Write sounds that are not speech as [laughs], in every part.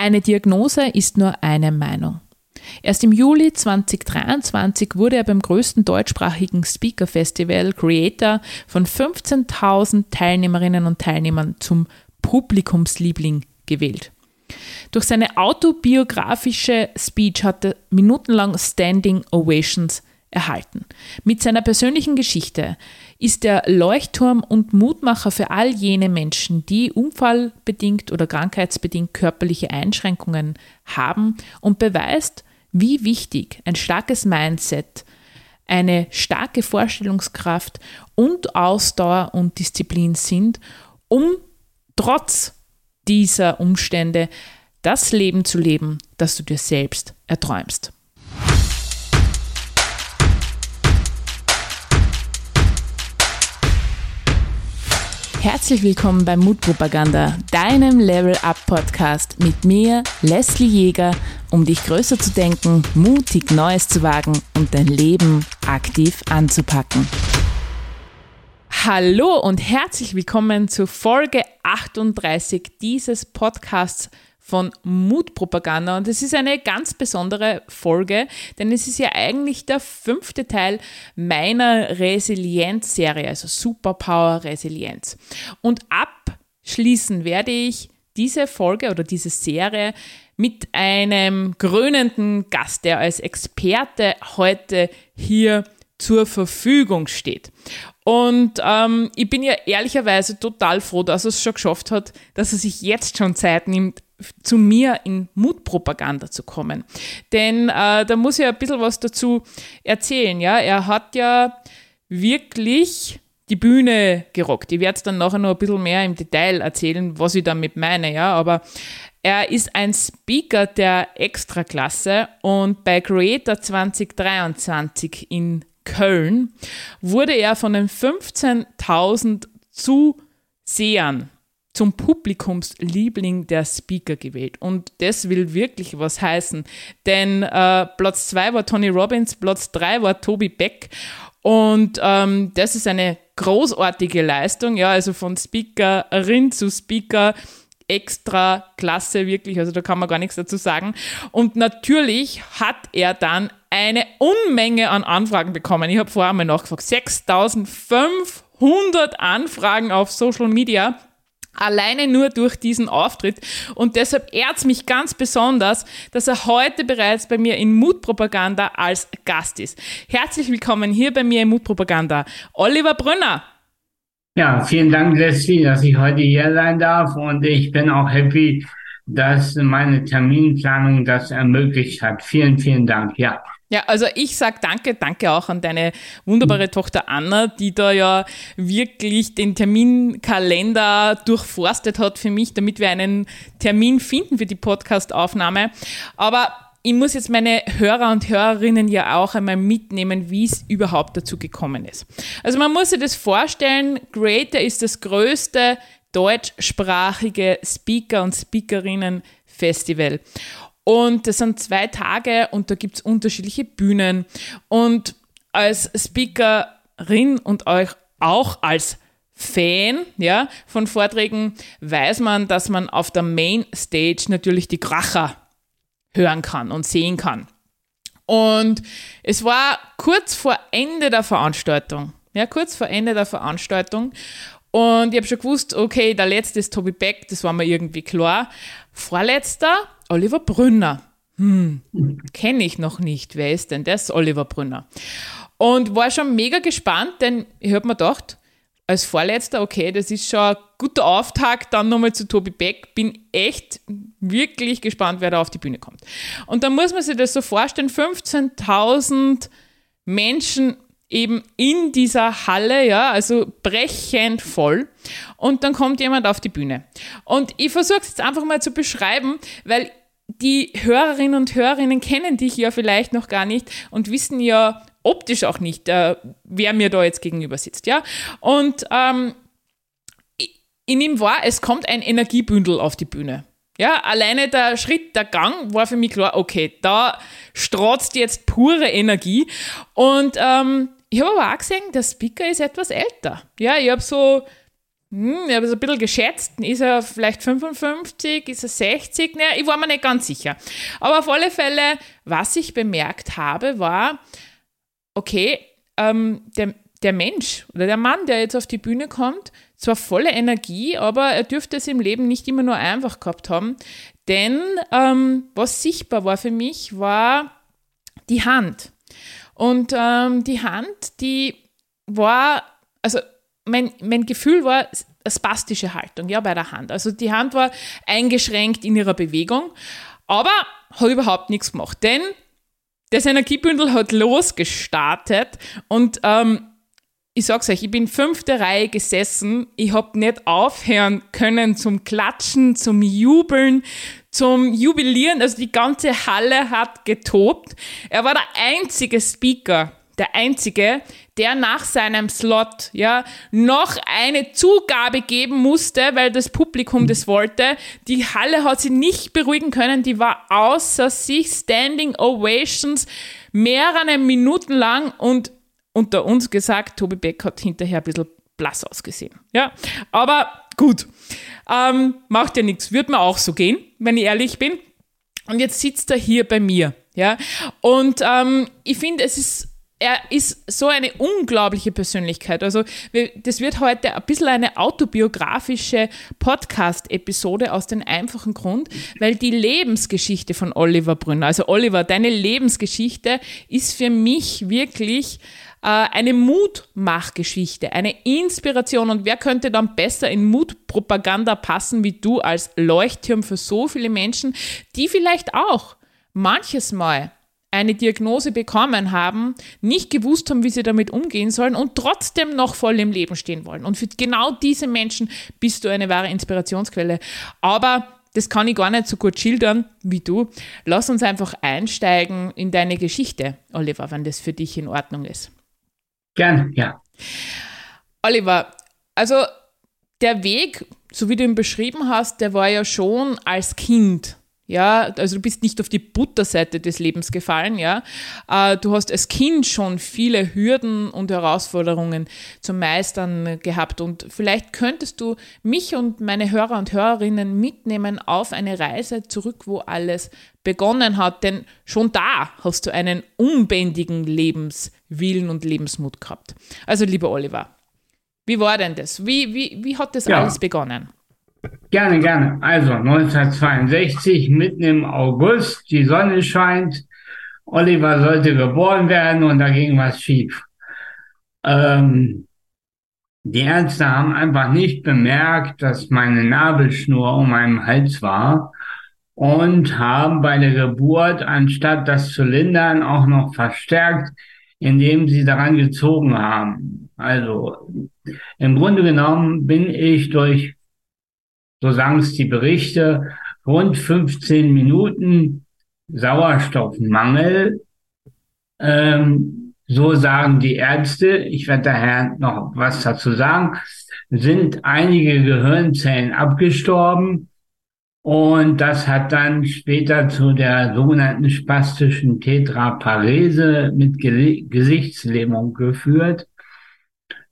Eine Diagnose ist nur eine Meinung. Erst im Juli 2023 wurde er beim größten deutschsprachigen Speaker Festival Creator von 15.000 Teilnehmerinnen und Teilnehmern zum Publikumsliebling gewählt. Durch seine autobiografische Speech hat er minutenlang Standing Ovations erhalten. Mit seiner persönlichen Geschichte ist er Leuchtturm und Mutmacher für all jene Menschen, die unfallbedingt oder krankheitsbedingt körperliche Einschränkungen haben und beweist, wie wichtig ein starkes Mindset, eine starke Vorstellungskraft und Ausdauer und Disziplin sind, um trotz dieser Umstände das Leben zu leben, das du dir selbst erträumst. Herzlich willkommen bei Mutpropaganda, deinem Level Up Podcast mit mir, Leslie Jäger, um dich größer zu denken, mutig Neues zu wagen und dein Leben aktiv anzupacken. Hallo und herzlich willkommen zur Folge 38 dieses Podcasts von Mutpropaganda. Und es ist eine ganz besondere Folge, denn es ist ja eigentlich der fünfte Teil meiner Resilienz-Serie, also Superpower Resilienz. Und abschließen werde ich diese Folge oder diese Serie mit einem krönenden Gast, der als Experte heute hier zur Verfügung steht. Und ähm, ich bin ja ehrlicherweise total froh, dass er es schon geschafft hat, dass er sich jetzt schon Zeit nimmt, zu mir in Mutpropaganda zu kommen. Denn äh, da muss ich ein bisschen was dazu erzählen. Ja? Er hat ja wirklich die Bühne gerockt. Ich werde es dann nachher noch ein bisschen mehr im Detail erzählen, was ich damit meine. Ja? Aber er ist ein Speaker der Extraklasse und bei Creator 2023 in Köln wurde er von den 15.000 Zusehern zum Publikumsliebling der Speaker gewählt. Und das will wirklich was heißen. Denn äh, Platz 2 war Tony Robbins, Platz 3 war Toby Beck. Und ähm, das ist eine großartige Leistung, ja, also von Speakerin zu Speaker extra klasse, wirklich. Also da kann man gar nichts dazu sagen. Und natürlich hat er dann eine Unmenge an Anfragen bekommen. Ich habe vorher mal nachgefragt. 6500 Anfragen auf Social Media alleine nur durch diesen Auftritt. Und deshalb ehrt es mich ganz besonders, dass er heute bereits bei mir in Mutpropaganda als Gast ist. Herzlich willkommen hier bei mir in Mutpropaganda, Oliver Brünner. Ja, vielen Dank, Leslie, dass ich heute hier sein darf. Und ich bin auch happy, dass meine Terminplanung das ermöglicht hat. Vielen, vielen Dank. Ja. Ja, also ich sag danke, danke auch an deine wunderbare mhm. Tochter Anna, die da ja wirklich den Terminkalender durchforstet hat für mich, damit wir einen Termin finden für die Podcastaufnahme. Aber ich muss jetzt meine Hörer und Hörerinnen ja auch einmal mitnehmen, wie es überhaupt dazu gekommen ist. Also man muss sich das vorstellen, Greater ist das größte deutschsprachige Speaker- und Speakerinnen Festival. Und das sind zwei Tage und da gibt es unterschiedliche Bühnen. Und als Speakerin und euch auch als Fan ja, von Vorträgen weiß man, dass man auf der Main Stage natürlich die Kracher hören kann und sehen kann. Und es war kurz vor Ende der Veranstaltung. Ja, kurz vor Ende der Veranstaltung. Und ich habe schon gewusst, okay, der letzte ist Toby Beck, das war mir irgendwie klar. Vorletzter Oliver Brünner. Hm, kenne ich noch nicht. Wer ist denn das? Oliver Brünner. Und war schon mega gespannt, denn ich habe mir gedacht, als Vorletzter, okay, das ist schon ein guter Auftakt, dann nochmal zu Tobi Beck. Bin echt wirklich gespannt, wer da auf die Bühne kommt. Und dann muss man sich das so vorstellen, 15.000 Menschen eben in dieser Halle, ja, also brechend voll. Und dann kommt jemand auf die Bühne. Und ich versuche es jetzt einfach mal zu beschreiben, weil die Hörerinnen und Hörerinnen kennen dich ja vielleicht noch gar nicht und wissen ja optisch auch nicht, äh, wer mir da jetzt gegenüber sitzt, ja. Und ähm, in ihm war, es kommt ein Energiebündel auf die Bühne. Ja, alleine der Schritt, der Gang war für mich klar, okay, da strotzt jetzt pure Energie. Und ähm, ich habe aber auch gesehen, der Speaker ist etwas älter. Ja, ich habe so hm, es ein bisschen geschätzt, ist er vielleicht 55, ist er 60? Naja, ich war mir nicht ganz sicher. Aber auf alle Fälle, was ich bemerkt habe, war, okay, ähm, der, der Mensch oder der Mann, der jetzt auf die Bühne kommt, zwar volle Energie, aber er dürfte es im Leben nicht immer nur einfach gehabt haben. Denn ähm, was sichtbar war für mich, war die Hand. Und ähm, die Hand, die war, also mein, mein Gefühl war eine spastische Haltung, ja, bei der Hand. Also die Hand war eingeschränkt in ihrer Bewegung, aber hat überhaupt nichts gemacht, denn das Energiebündel hat losgestartet und ähm, ich sag's euch, ich bin fünfte Reihe gesessen, ich hab nicht aufhören können zum Klatschen, zum Jubeln, zum Jubilieren, also die ganze Halle hat getobt. Er war der einzige Speaker, der einzige, der nach seinem Slot ja noch eine Zugabe geben musste, weil das Publikum das wollte. Die Halle hat sie nicht beruhigen können, die war außer sich, Standing Ovations, mehrere Minuten lang und unter uns gesagt, Tobi Beck hat hinterher ein bisschen blass ausgesehen. Ja, aber gut, ähm, macht ja nichts, wird mir auch so gehen, wenn ich ehrlich bin. Und jetzt sitzt er hier bei mir, ja, und ähm, ich finde, es ist er ist so eine unglaubliche Persönlichkeit. Also, das wird heute ein bisschen eine autobiografische Podcast-Episode aus dem einfachen Grund, weil die Lebensgeschichte von Oliver Brünner, also Oliver, deine Lebensgeschichte ist für mich wirklich eine Mutmachgeschichte, eine Inspiration. Und wer könnte dann besser in Mutpropaganda passen wie du als Leuchtturm für so viele Menschen, die vielleicht auch manches Mal eine Diagnose bekommen haben, nicht gewusst haben, wie sie damit umgehen sollen und trotzdem noch voll im Leben stehen wollen. Und für genau diese Menschen bist du eine wahre Inspirationsquelle. Aber das kann ich gar nicht so gut schildern wie du. Lass uns einfach einsteigen in deine Geschichte, Oliver, wenn das für dich in Ordnung ist. Gern, ja. Oliver, also der Weg, so wie du ihn beschrieben hast, der war ja schon als Kind ja, also du bist nicht auf die Butterseite des Lebens gefallen, ja. Äh, du hast als Kind schon viele Hürden und Herausforderungen zu meistern gehabt und vielleicht könntest du mich und meine Hörer und Hörerinnen mitnehmen auf eine Reise zurück, wo alles begonnen hat, denn schon da hast du einen unbändigen Lebenswillen und Lebensmut gehabt. Also lieber Oliver, wie war denn das? Wie, wie, wie hat das ja. alles begonnen? Gerne, gerne. Also 1962, mitten im August, die Sonne scheint, Oliver sollte geboren werden und da ging was schief. Ähm, die Ärzte haben einfach nicht bemerkt, dass meine Nabelschnur um meinem Hals war und haben bei der Geburt, anstatt das zu lindern, auch noch verstärkt, indem sie daran gezogen haben. Also im Grunde genommen bin ich durch so sagen es die Berichte, rund 15 Minuten Sauerstoffmangel. Ähm, so sagen die Ärzte, ich werde daher noch was dazu sagen, sind einige Gehirnzellen abgestorben und das hat dann später zu der sogenannten spastischen Tetraparese mit Ge Gesichtslähmung geführt.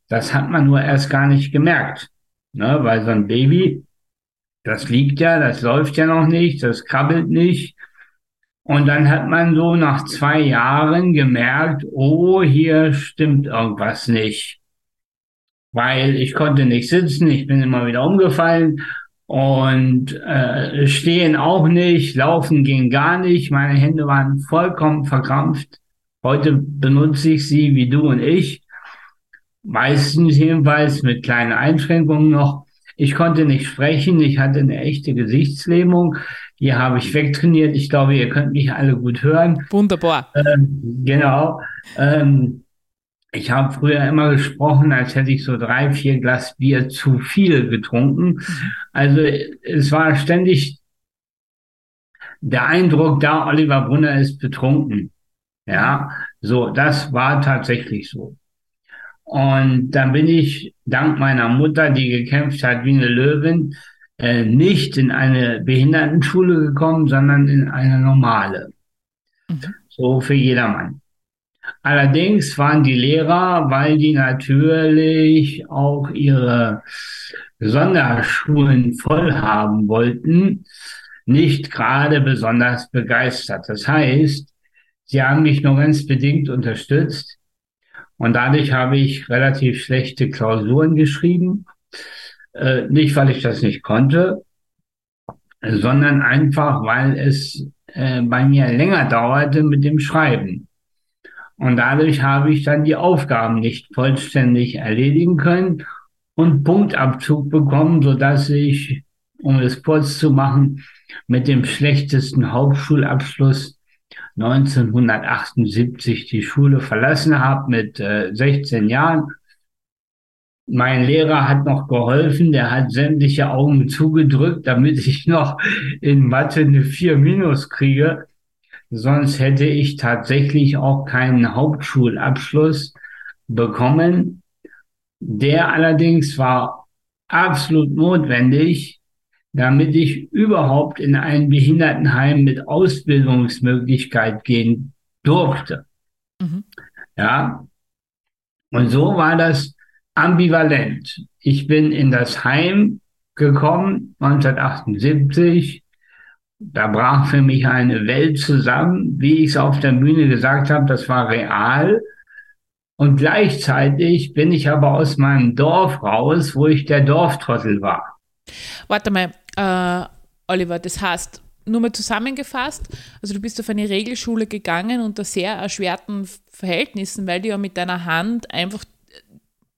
Das hat man nur erst gar nicht gemerkt, ne? weil so ein Baby das liegt ja, das läuft ja noch nicht, das krabbelt nicht. Und dann hat man so nach zwei Jahren gemerkt, oh, hier stimmt irgendwas nicht. Weil ich konnte nicht sitzen, ich bin immer wieder umgefallen und äh, stehen auch nicht, laufen ging gar nicht, meine Hände waren vollkommen verkrampft. Heute benutze ich sie wie du und ich, meistens jedenfalls mit kleinen Einschränkungen noch. Ich konnte nicht sprechen, ich hatte eine echte Gesichtslähmung. Die habe ich wegtrainiert. Ich glaube, ihr könnt mich alle gut hören. Wunderbar. Ähm, genau. Ähm, ich habe früher immer gesprochen, als hätte ich so drei, vier Glas Bier zu viel getrunken. Also es war ständig der Eindruck da, Oliver Brunner ist betrunken. Ja, so, das war tatsächlich so. Und dann bin ich dank meiner Mutter, die gekämpft hat wie eine Löwin, äh, nicht in eine Behindertenschule gekommen, sondern in eine normale. Mhm. So für jedermann. Allerdings waren die Lehrer, weil die natürlich auch ihre Sonderschulen voll haben wollten, nicht gerade besonders begeistert. Das heißt, sie haben mich nur ganz bedingt unterstützt und dadurch habe ich relativ schlechte Klausuren geschrieben. Äh, nicht, weil ich das nicht konnte, sondern einfach, weil es äh, bei mir länger dauerte mit dem Schreiben. Und dadurch habe ich dann die Aufgaben nicht vollständig erledigen können und Punktabzug bekommen, so dass ich, um es kurz zu machen, mit dem schlechtesten Hauptschulabschluss 1978 die Schule verlassen habe mit äh, 16 Jahren. Mein Lehrer hat noch geholfen, der hat sämtliche Augen zugedrückt, damit ich noch in Mathe eine 4 minus kriege. Sonst hätte ich tatsächlich auch keinen Hauptschulabschluss bekommen. Der allerdings war absolut notwendig, damit ich überhaupt in ein Behindertenheim mit Ausbildungsmöglichkeit gehen durfte. Mhm. Ja. Und so war das ambivalent. Ich bin in das Heim gekommen, 1978. Da brach für mich eine Welt zusammen. Wie ich es auf der Bühne gesagt habe, das war real. Und gleichzeitig bin ich aber aus meinem Dorf raus, wo ich der Dorftrottel war. Warte mal, äh, Oliver, das heißt, nur mal zusammengefasst, also du bist auf eine Regelschule gegangen unter sehr erschwerten Verhältnissen, weil du ja mit deiner Hand einfach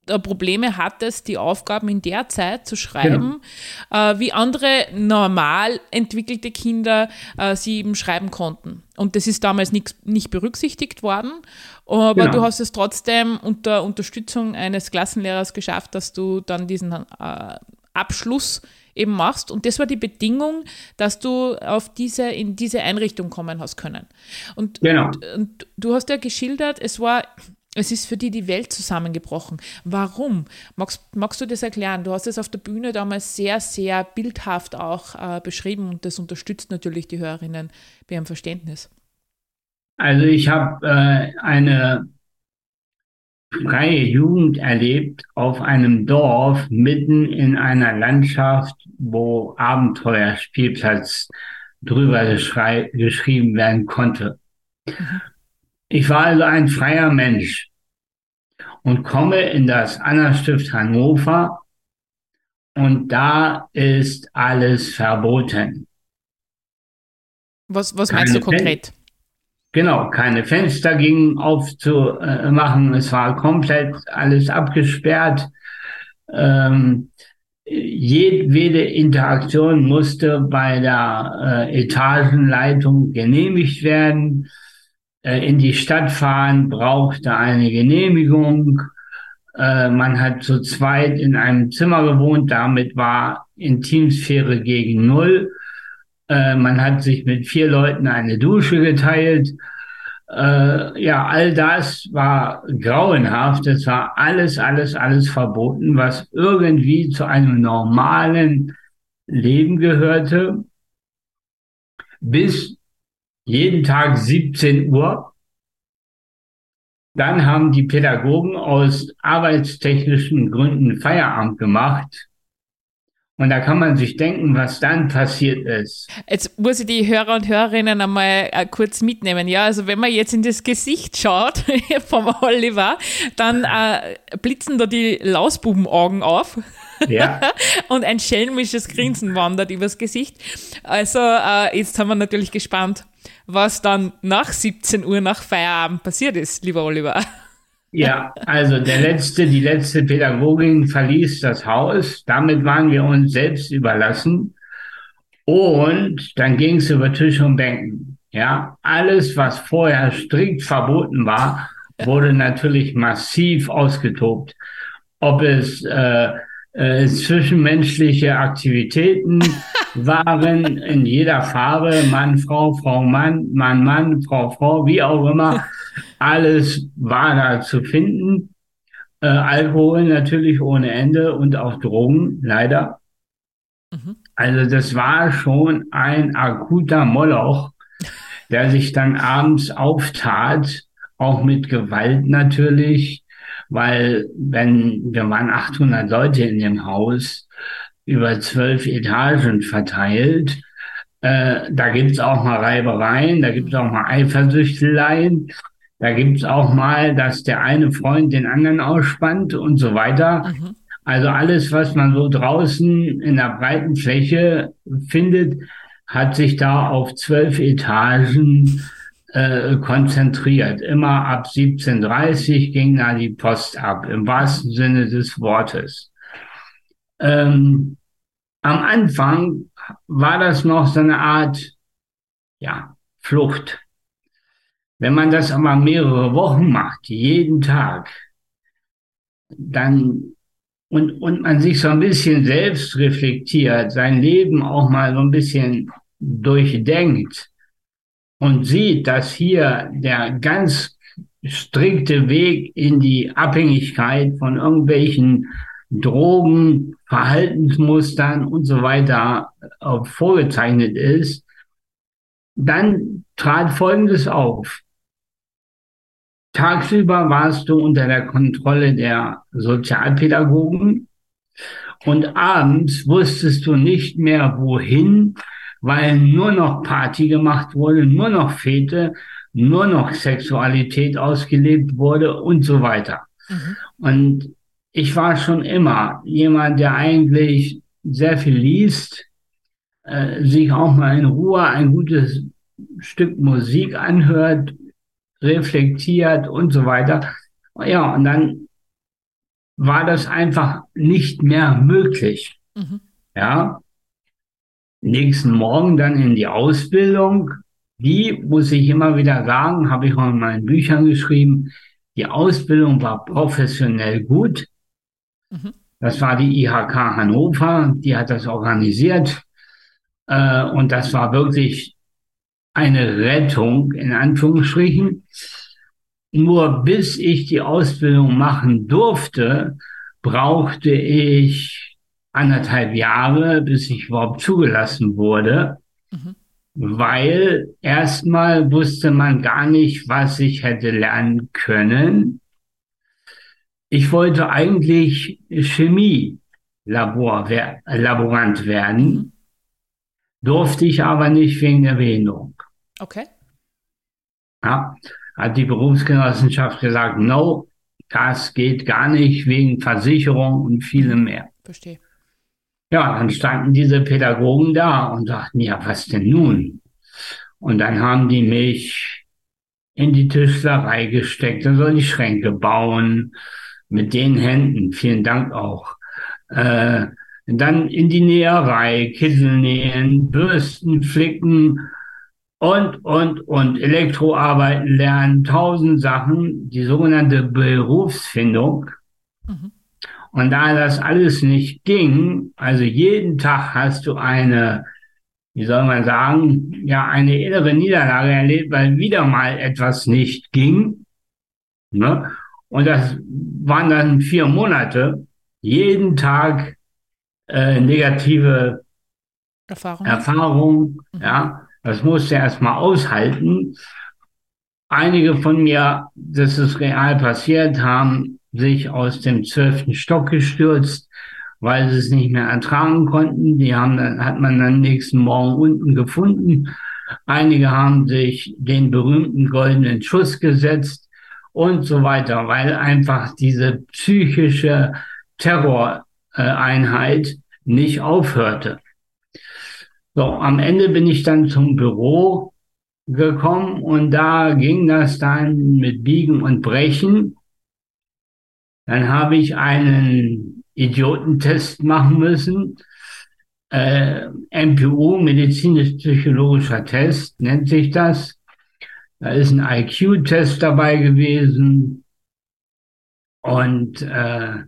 äh, Probleme hattest, die Aufgaben in der Zeit zu schreiben, genau. äh, wie andere normal entwickelte Kinder äh, sie eben schreiben konnten. Und das ist damals nicht, nicht berücksichtigt worden. Aber genau. du hast es trotzdem unter Unterstützung eines Klassenlehrers geschafft, dass du dann diesen äh, Abschluss eben machst. Und das war die Bedingung, dass du auf diese, in diese Einrichtung kommen hast können. Und, genau. und, und du hast ja geschildert, es war es ist für die die Welt zusammengebrochen. Warum? Magst, magst du das erklären? Du hast es auf der Bühne damals sehr, sehr bildhaft auch äh, beschrieben und das unterstützt natürlich die Hörerinnen bei ihrem Verständnis. Also ich habe äh, eine freie Jugend erlebt auf einem Dorf mitten in einer Landschaft, wo Abenteuerspielplatz drüber geschrieben werden konnte. Ich war also ein freier Mensch und komme in das Anna-Stift Hannover und da ist alles verboten. Was, was meinst du konkret? Genau, keine Fenster gingen aufzumachen. Es war komplett alles abgesperrt. Ähm, jedwede Interaktion musste bei der äh, Etagenleitung genehmigt werden. Äh, in die Stadt fahren brauchte eine Genehmigung. Äh, man hat zu zweit in einem Zimmer gewohnt, damit war Intimsphäre gegen Null. Äh, man hat sich mit vier Leuten eine Dusche geteilt. ja, all das war grauenhaft. Es war alles, alles, alles verboten, was irgendwie zu einem normalen Leben gehörte, bis jeden Tag 17 Uhr. Dann haben die Pädagogen aus arbeitstechnischen Gründen Feierabend gemacht. Und da kann man sich denken, was dann passiert ist. Jetzt muss ich die Hörer und Hörerinnen einmal äh, kurz mitnehmen. Ja, also wenn man jetzt in das Gesicht schaut [laughs] vom Oliver, dann äh, blitzen da die Lausbubenaugen auf. Ja. [laughs] und ein schelmisches Grinsen wandert übers Gesicht. Also äh, jetzt haben wir natürlich gespannt, was dann nach 17 Uhr nach Feierabend passiert ist, lieber Oliver. Ja, also der letzte, die letzte Pädagogin verließ das Haus. Damit waren wir uns selbst überlassen. Und dann ging es über Tisch und Bänken. Ja, alles, was vorher strikt verboten war, wurde natürlich massiv ausgetobt. Ob es äh, äh, zwischenmenschliche Aktivitäten [laughs] waren in jeder Farbe, Mann, Frau, Frau, Mann, Mann, Mann, Frau, Frau, wie auch immer. [laughs] Alles war da zu finden. Äh, Alkohol natürlich ohne Ende und auch Drogen, leider. Mhm. Also das war schon ein akuter Moloch, der sich dann abends auftat auch mit Gewalt natürlich, weil wenn wir waren 800 Leute in dem Haus über zwölf Etagen verteilt, äh, da gibt's auch mal Reibereien, da gibt's auch mal Eifersüchteleien, da gibt's auch mal, dass der eine Freund den anderen ausspannt und so weiter. Mhm. Also alles, was man so draußen in der breiten Fläche findet, hat sich da auf zwölf Etagen äh, konzentriert. Immer ab 17.30 ging da die Post ab, im wahrsten Sinne des Wortes. Ähm, am Anfang war das noch so eine Art, ja, Flucht. Wenn man das aber mehrere Wochen macht, jeden Tag, dann und, und man sich so ein bisschen selbst reflektiert, sein Leben auch mal so ein bisschen durchdenkt und sieht, dass hier der ganz strikte Weg in die Abhängigkeit von irgendwelchen Drogen, Verhaltensmustern und so weiter äh, vorgezeichnet ist, dann trat Folgendes auf. Tagsüber warst du unter der Kontrolle der Sozialpädagogen und abends wusstest du nicht mehr wohin, weil nur noch Party gemacht wurde, nur noch Fete, nur noch Sexualität ausgelebt wurde und so weiter. Mhm. Und ich war schon immer jemand, der eigentlich sehr viel liest, äh, sich auch mal in Ruhe ein gutes Stück Musik anhört, reflektiert und so weiter. Ja, und dann war das einfach nicht mehr möglich. Mhm. Ja. Nächsten Morgen dann in die Ausbildung. Die, muss ich immer wieder sagen, habe ich auch in meinen Büchern geschrieben, die Ausbildung war professionell gut. Mhm. Das war die IHK Hannover, die hat das organisiert. Äh, und das war wirklich eine Rettung in Anführungsstrichen. Nur bis ich die Ausbildung machen durfte, brauchte ich anderthalb Jahre, bis ich überhaupt zugelassen wurde, mhm. weil erstmal wusste man gar nicht, was ich hätte lernen können. Ich wollte eigentlich Chemie-Laborant werden, mhm. durfte ich aber nicht wegen der Behinderung. Okay. Ja, hat die Berufsgenossenschaft gesagt, no, das geht gar nicht wegen Versicherung und vielem mehr. Verstehe. Ja, dann standen diese Pädagogen da und sagten, ja, was denn nun? Und dann haben die mich in die Tischlerei gesteckt, dann soll ich Schränke bauen, mit den Händen, vielen Dank auch. Äh, dann in die Näherei, Kittel nähen, Bürsten flicken und, und, und Elektroarbeiten lernen, tausend Sachen, die sogenannte Berufsfindung. Mhm. Und da das alles nicht ging, also jeden Tag hast du eine, wie soll man sagen, ja, eine innere Niederlage erlebt, weil wieder mal etwas nicht ging. Ne? Und das waren dann vier Monate, jeden Tag äh, negative Erfahrungen. Erfahrung, mhm. ja. Das musste er erstmal aushalten. Einige von mir, das ist real passiert, haben sich aus dem zwölften Stock gestürzt, weil sie es nicht mehr ertragen konnten. Die haben dann, hat man dann nächsten Morgen unten gefunden. Einige haben sich den berühmten goldenen Schuss gesetzt und so weiter, weil einfach diese psychische Terroreinheit nicht aufhörte. So, am Ende bin ich dann zum Büro gekommen und da ging das dann mit Biegen und Brechen. Dann habe ich einen Idiotentest machen müssen. Äh, MPU, medizinisch-psychologischer Test, nennt sich das. Da ist ein IQ-Test dabei gewesen. Und äh,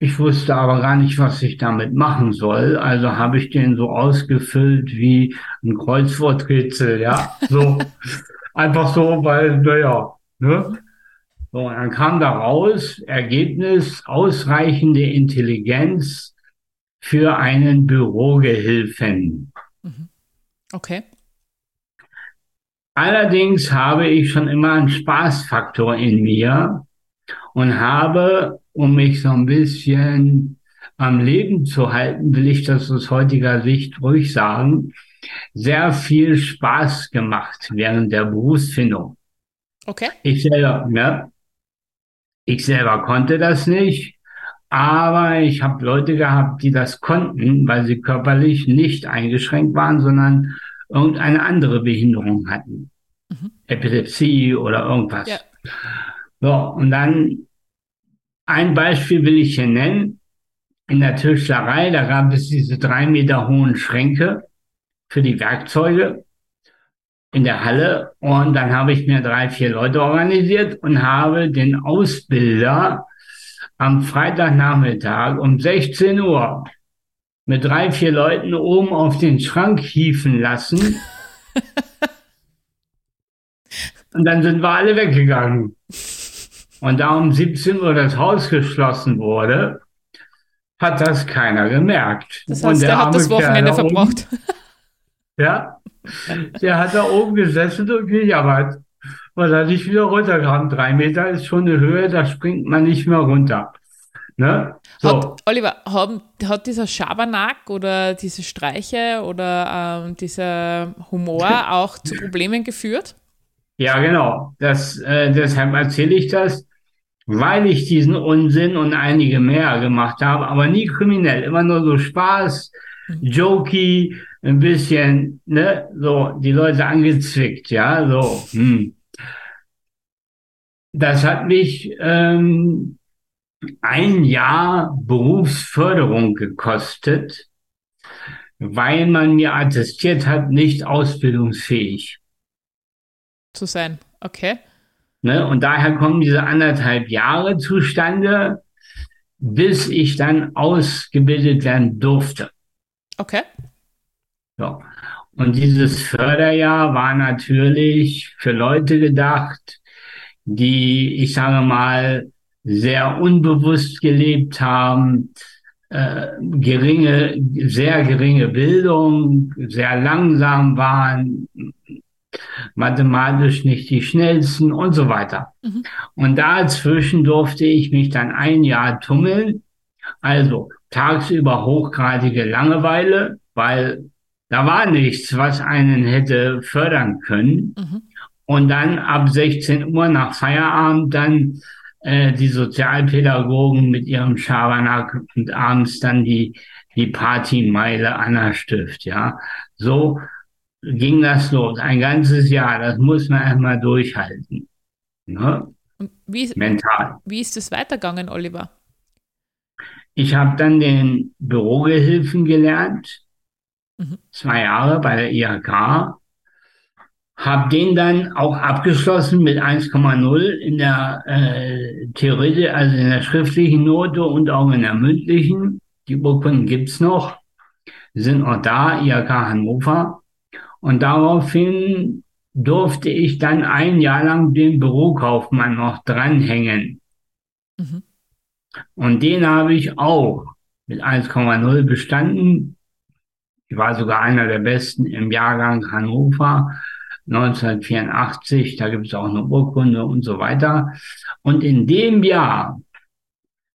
ich wusste aber gar nicht, was ich damit machen soll. Also habe ich den so ausgefüllt wie ein Kreuzworträtsel, ja. So. [laughs] Einfach so, weil, naja, ne? So, und dann kam da raus, Ergebnis, ausreichende Intelligenz für einen Bürogehilfen. Mhm. Okay. Allerdings habe ich schon immer einen Spaßfaktor in mir und habe, um mich so ein bisschen am Leben zu halten, will ich das aus heutiger Sicht ruhig sagen, sehr viel Spaß gemacht während der Berufsfindung. Okay. Ich selber, ne? Ich selber konnte das nicht, aber ich habe Leute gehabt, die das konnten, weil sie körperlich nicht eingeschränkt waren, sondern irgendeine andere Behinderung hatten. Mhm. Epilepsie oder irgendwas. Ja. So, und dann ein Beispiel will ich hier nennen. In der Tischlerei, da gab es diese drei Meter hohen Schränke für die Werkzeuge in der Halle. Und dann habe ich mir drei, vier Leute organisiert und habe den Ausbilder am Freitagnachmittag um 16 Uhr mit drei, vier Leuten oben auf den Schrank hieven lassen. [laughs] und dann sind wir alle weggegangen. Und da um 17 Uhr das Haus geschlossen wurde, hat das keiner gemerkt. Das heißt, der, der hat das Wochenende verbraucht. Oben, [laughs] ja, der hat da oben gesessen und gejammert, weil er nicht wieder runterkam. Drei Meter ist schon eine Höhe, da springt man nicht mehr runter. Ne? So. Hat, Oliver, haben, hat dieser Schabernack oder diese Streiche oder ähm, dieser Humor [laughs] auch zu Problemen geführt? Ja, genau. Das, äh, deshalb erzähle ich das weil ich diesen Unsinn und einige mehr gemacht habe, aber nie kriminell, immer nur so Spaß, mhm. jokey, ein bisschen, ne, so die Leute angezwickt, ja, so. Hm. Das hat mich ähm, ein Jahr Berufsförderung gekostet, weil man mir attestiert hat, nicht ausbildungsfähig zu sein. Okay. Ne? Und daher kommen diese anderthalb Jahre zustande, bis ich dann ausgebildet werden durfte. Okay. So. Und dieses Förderjahr war natürlich für Leute gedacht, die, ich sage mal, sehr unbewusst gelebt haben, äh, geringe, sehr geringe Bildung, sehr langsam waren, mathematisch nicht die schnellsten und so weiter. Mhm. Und dazwischen durfte ich mich dann ein Jahr tummeln. Also tagsüber hochgradige Langeweile, weil da war nichts, was einen hätte fördern können. Mhm. Und dann ab 16 Uhr nach Feierabend dann äh, die Sozialpädagogen mit ihrem Schabernack und abends dann die, die Partymeile Anna Stift, ja. So ging das los. Ein ganzes Jahr, das muss man erstmal durchhalten. Ne? Wie, Mental. Wie ist es weitergegangen, Oliver? Ich habe dann den Bürogehilfen gelernt, mhm. zwei Jahre bei der IHK, habe den dann auch abgeschlossen mit 1,0 in der äh, Theorie, also in der schriftlichen Note und auch in der mündlichen. Die Urkunden gibt's noch, sind auch da, IHK Hannover. Und daraufhin durfte ich dann ein Jahr lang den Bürokaufmann noch dranhängen. Mhm. Und den habe ich auch mit 1,0 bestanden. Ich war sogar einer der besten im Jahrgang Hannover 1984. Da gibt es auch eine Urkunde und so weiter. Und in dem Jahr,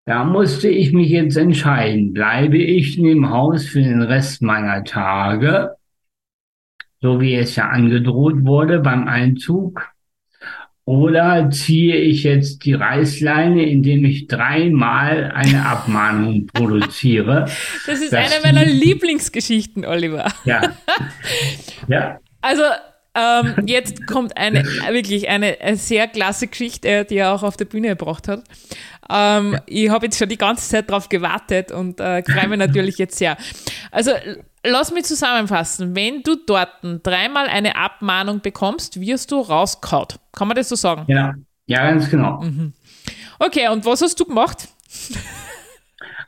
da musste ich mich jetzt entscheiden, bleibe ich in dem Haus für den Rest meiner Tage so wie es ja angedroht wurde beim Einzug? Oder ziehe ich jetzt die Reißleine, indem ich dreimal eine Abmahnung [laughs] produziere? Das ist eine meiner Lieblingsgeschichten, Oliver. Ja. [laughs] ja. Also, ähm, jetzt kommt eine wirklich eine, sehr klasse Geschichte, die er auch auf der Bühne gebracht hat. Ähm, ja. Ich habe jetzt schon die ganze Zeit darauf gewartet und äh, freue mich natürlich jetzt sehr. Also lass mich zusammenfassen. Wenn du dort dreimal eine Abmahnung bekommst, wirst du rauskaut. Kann man das so sagen? Ja, ja ganz genau. Mhm. Okay, und was hast du gemacht?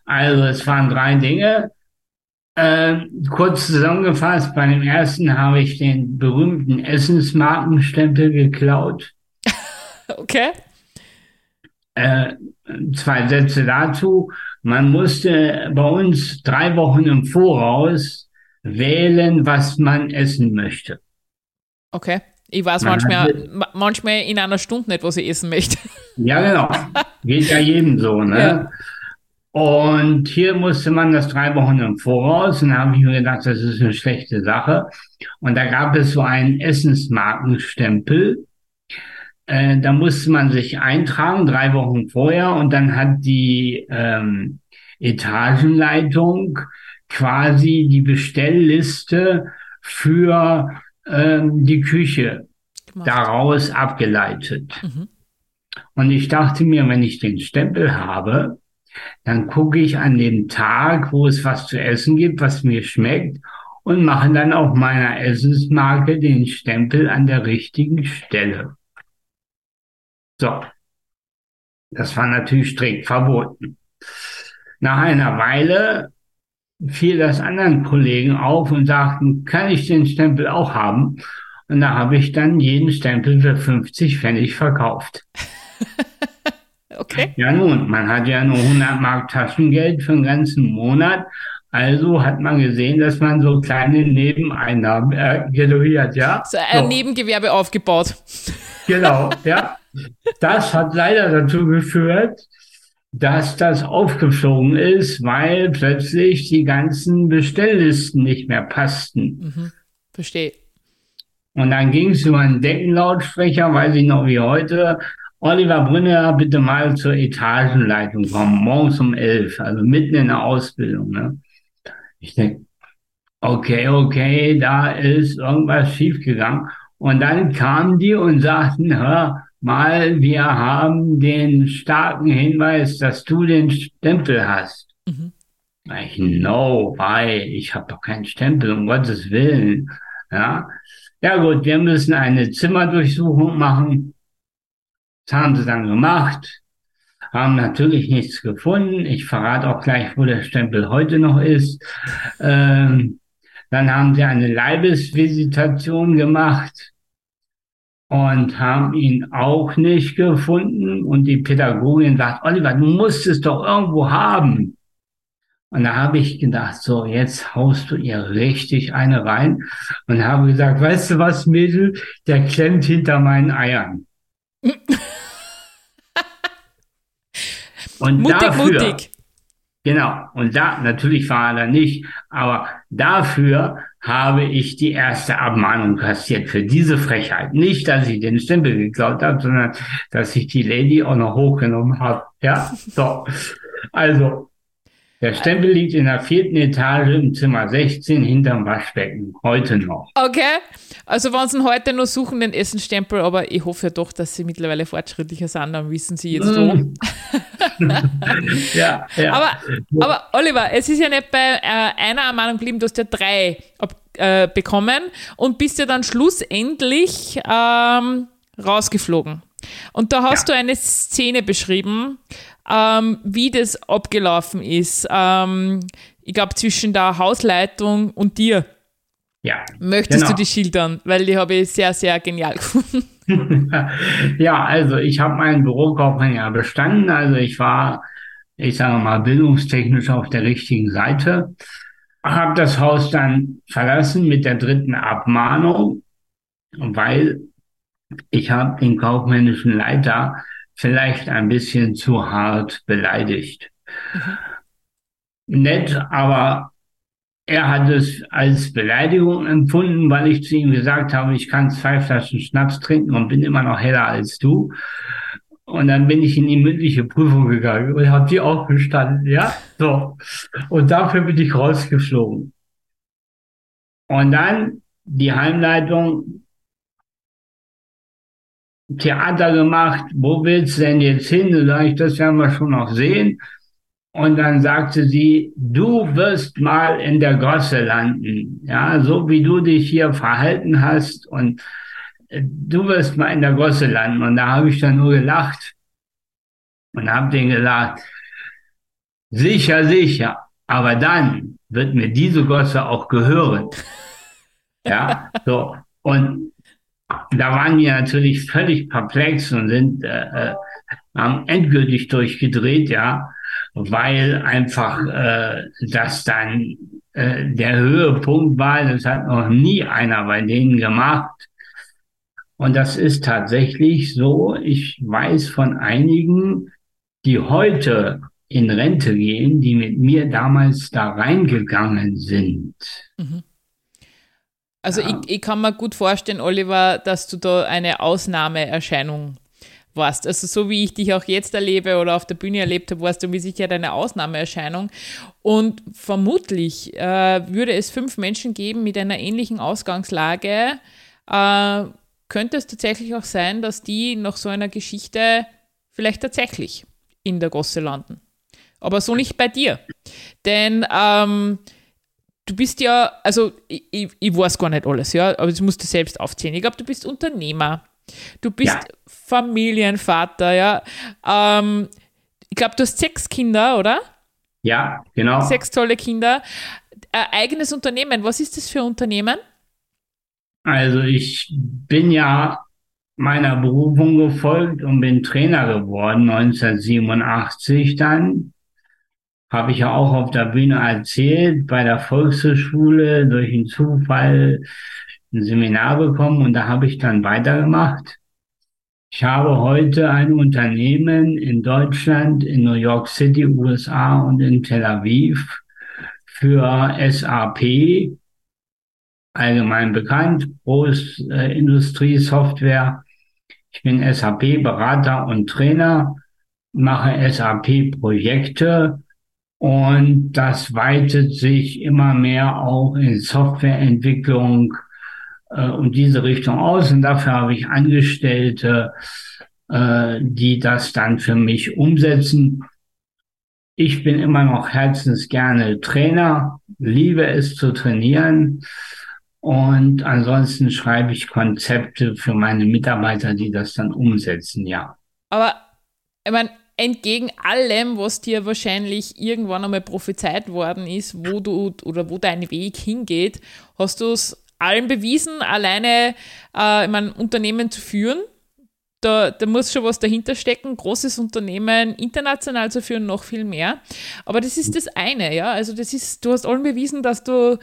Also, es waren drei Dinge. Ähm, kurz zusammengefasst, bei dem ersten habe ich den berühmten Essensmarkenstempel geklaut. [laughs] okay. Äh, zwei Sätze dazu. Man musste bei uns drei Wochen im Voraus wählen, was man essen möchte. Okay. Ich weiß manchmal, manchmal in einer Stunde nicht, was ich essen möchte. Ja, genau. [laughs] Geht ja jedem so, ne? Ja. Und hier musste man das drei Wochen im Voraus. Und da habe ich mir gedacht, das ist eine schlechte Sache. Und da gab es so einen Essensmarkenstempel. Äh, da musste man sich eintragen, drei Wochen vorher. Und dann hat die ähm, Etagenleitung quasi die Bestellliste für ähm, die Küche Gemacht. daraus abgeleitet. Mhm. Und ich dachte mir, wenn ich den Stempel habe, dann gucke ich an dem Tag, wo es was zu essen gibt, was mir schmeckt und mache dann auf meiner Essensmarke den Stempel an der richtigen Stelle. So. Das war natürlich strikt verboten. Nach einer Weile fiel das anderen Kollegen auf und sagten, kann ich den Stempel auch haben? Und da habe ich dann jeden Stempel für 50 Pfennig verkauft. [laughs] okay. Ja nun, man hat ja nur 100 Mark Taschengeld für einen ganzen Monat. Also hat man gesehen, dass man so kleine Nebeneinnahmen äh, generiert, ja. So ein so. Nebengewerbe aufgebaut. Genau, [laughs] ja. Das hat leider dazu geführt, dass das aufgeflogen ist, weil plötzlich die ganzen Bestelllisten nicht mehr passten. Mhm. Verstehe. Und dann ging es über einen Deckenlautsprecher, weiß ich noch wie heute. Oliver Brünner, bitte mal zur Etagenleitung kommen, morgens um elf, also mitten in der Ausbildung. Ne? Ich denke, okay, okay, da ist irgendwas schiefgegangen. Und dann kamen die und sagten, hör, mal, wir haben den starken Hinweis, dass du den Stempel hast. Mhm. Ich, no, weil ich habe doch keinen Stempel, um Gottes Willen. Ja, ja gut, wir müssen eine Zimmerdurchsuchung machen. Das haben sie dann gemacht, haben natürlich nichts gefunden. Ich verrate auch gleich, wo der Stempel heute noch ist. Ähm, dann haben sie eine Leibesvisitation gemacht und haben ihn auch nicht gefunden. Und die Pädagogin sagt, Oliver, du musst es doch irgendwo haben. Und da habe ich gedacht, so, jetzt haust du ihr richtig eine rein und habe gesagt, weißt du was, Mädel, der klemmt hinter meinen Eiern. [laughs] und mutig, dafür, mutig. Genau, und da, natürlich war er da nicht, aber dafür habe ich die erste Abmahnung kassiert für diese Frechheit. Nicht, dass ich den Stempel geklaut habe, sondern dass ich die Lady auch noch hochgenommen habe. Ja, so. Also, der Stempel liegt in der vierten Etage im Zimmer 16 hinterm Waschbecken. Heute noch. Okay. Also, wenn Sie heute noch suchen, den Essenstempel, aber ich hoffe ja doch, dass Sie mittlerweile fortschrittlicher sind, dann wissen Sie jetzt wo. [laughs] ja, ja. Aber, aber Oliver, es ist ja nicht bei äh, einer Ermahnung geblieben, du hast ja drei ab, äh, bekommen und bist ja dann schlussendlich ähm, rausgeflogen. Und da hast ja. du eine Szene beschrieben, ähm, wie das abgelaufen ist. Ähm, ich glaube, zwischen der Hausleitung und dir. Ja. Möchtest genau. du die schildern? Weil die habe ich sehr, sehr genial gefunden. [laughs] [laughs] ja, also ich habe meinen Bürokaufmann ja bestanden. Also ich war, ich sage mal, bildungstechnisch auf der richtigen Seite. Habe das Haus dann verlassen mit der dritten Abmahnung, weil ich habe den kaufmännischen Leiter vielleicht ein bisschen zu hart beleidigt. Mhm. Nett, aber er hat es als Beleidigung empfunden, weil ich zu ihm gesagt habe, ich kann zwei Flaschen Schnaps trinken und bin immer noch heller als du. Und dann bin ich in die mündliche Prüfung gegangen und habe die auch bestanden, ja, so. Und dafür bin ich rausgeflogen. Und dann die Heimleitung Theater gemacht, wo willst du denn jetzt hin? Da sage ich, das werden wir schon noch sehen. Und dann sagte sie, du wirst mal in der Gosse landen. Ja, so wie du dich hier verhalten hast und äh, du wirst mal in der Gosse landen. Und da habe ich dann nur gelacht und habe denen gesagt, sicher, sicher. Aber dann wird mir diese Gosse auch gehören. [laughs] Ja, so. Und da waren wir natürlich völlig perplex und sind, äh, äh haben endgültig durchgedreht, ja weil einfach äh, das dann äh, der Höhepunkt war. Das hat noch nie einer bei denen gemacht. Und das ist tatsächlich so. Ich weiß von einigen, die heute in Rente gehen, die mit mir damals da reingegangen sind. Mhm. Also ja. ich, ich kann mir gut vorstellen, Oliver, dass du da eine Ausnahmeerscheinung warst. Also so wie ich dich auch jetzt erlebe oder auf der Bühne erlebt habe, warst du mit Sicherheit eine Ausnahmeerscheinung. Und vermutlich äh, würde es fünf Menschen geben mit einer ähnlichen Ausgangslage, äh, könnte es tatsächlich auch sein, dass die nach so einer Geschichte vielleicht tatsächlich in der Gosse landen. Aber so nicht bei dir. Denn ähm, du bist ja, also ich, ich, weiß gar nicht alles, ja, aber das musst du selbst aufzählen. Ich glaube, du bist Unternehmer. Du bist ja. Familienvater, ja. Ähm, ich glaube, du hast sechs Kinder, oder? Ja, genau. Sechs tolle Kinder. Ein eigenes Unternehmen. Was ist das für ein Unternehmen? Also ich bin ja meiner Berufung gefolgt und bin Trainer geworden 1987 dann. Habe ich ja auch auf der Bühne erzählt, bei der Volkshochschule durch einen Zufall ein Seminar bekommen und da habe ich dann weitergemacht. Ich habe heute ein Unternehmen in Deutschland, in New York City, USA und in Tel Aviv für SAP allgemein bekannt, Großindustrie-Software. Ich bin SAP-Berater und Trainer, mache SAP-Projekte und das weitet sich immer mehr auch in Softwareentwicklung äh, und diese Richtung aus. Und dafür habe ich Angestellte, äh, die das dann für mich umsetzen. Ich bin immer noch herzensgerne Trainer, liebe es zu trainieren. Und ansonsten schreibe ich Konzepte für meine Mitarbeiter, die das dann umsetzen, ja. Aber ich meine, entgegen allem, was dir wahrscheinlich irgendwann einmal prophezeit worden ist, wo du oder wo dein Weg hingeht, hast du es allen bewiesen, alleine äh, ich mein, Unternehmen zu führen. Da, da muss schon was dahinter stecken, großes Unternehmen international zu führen, noch viel mehr. Aber das ist das eine, ja. Also das ist, du hast allen bewiesen, dass du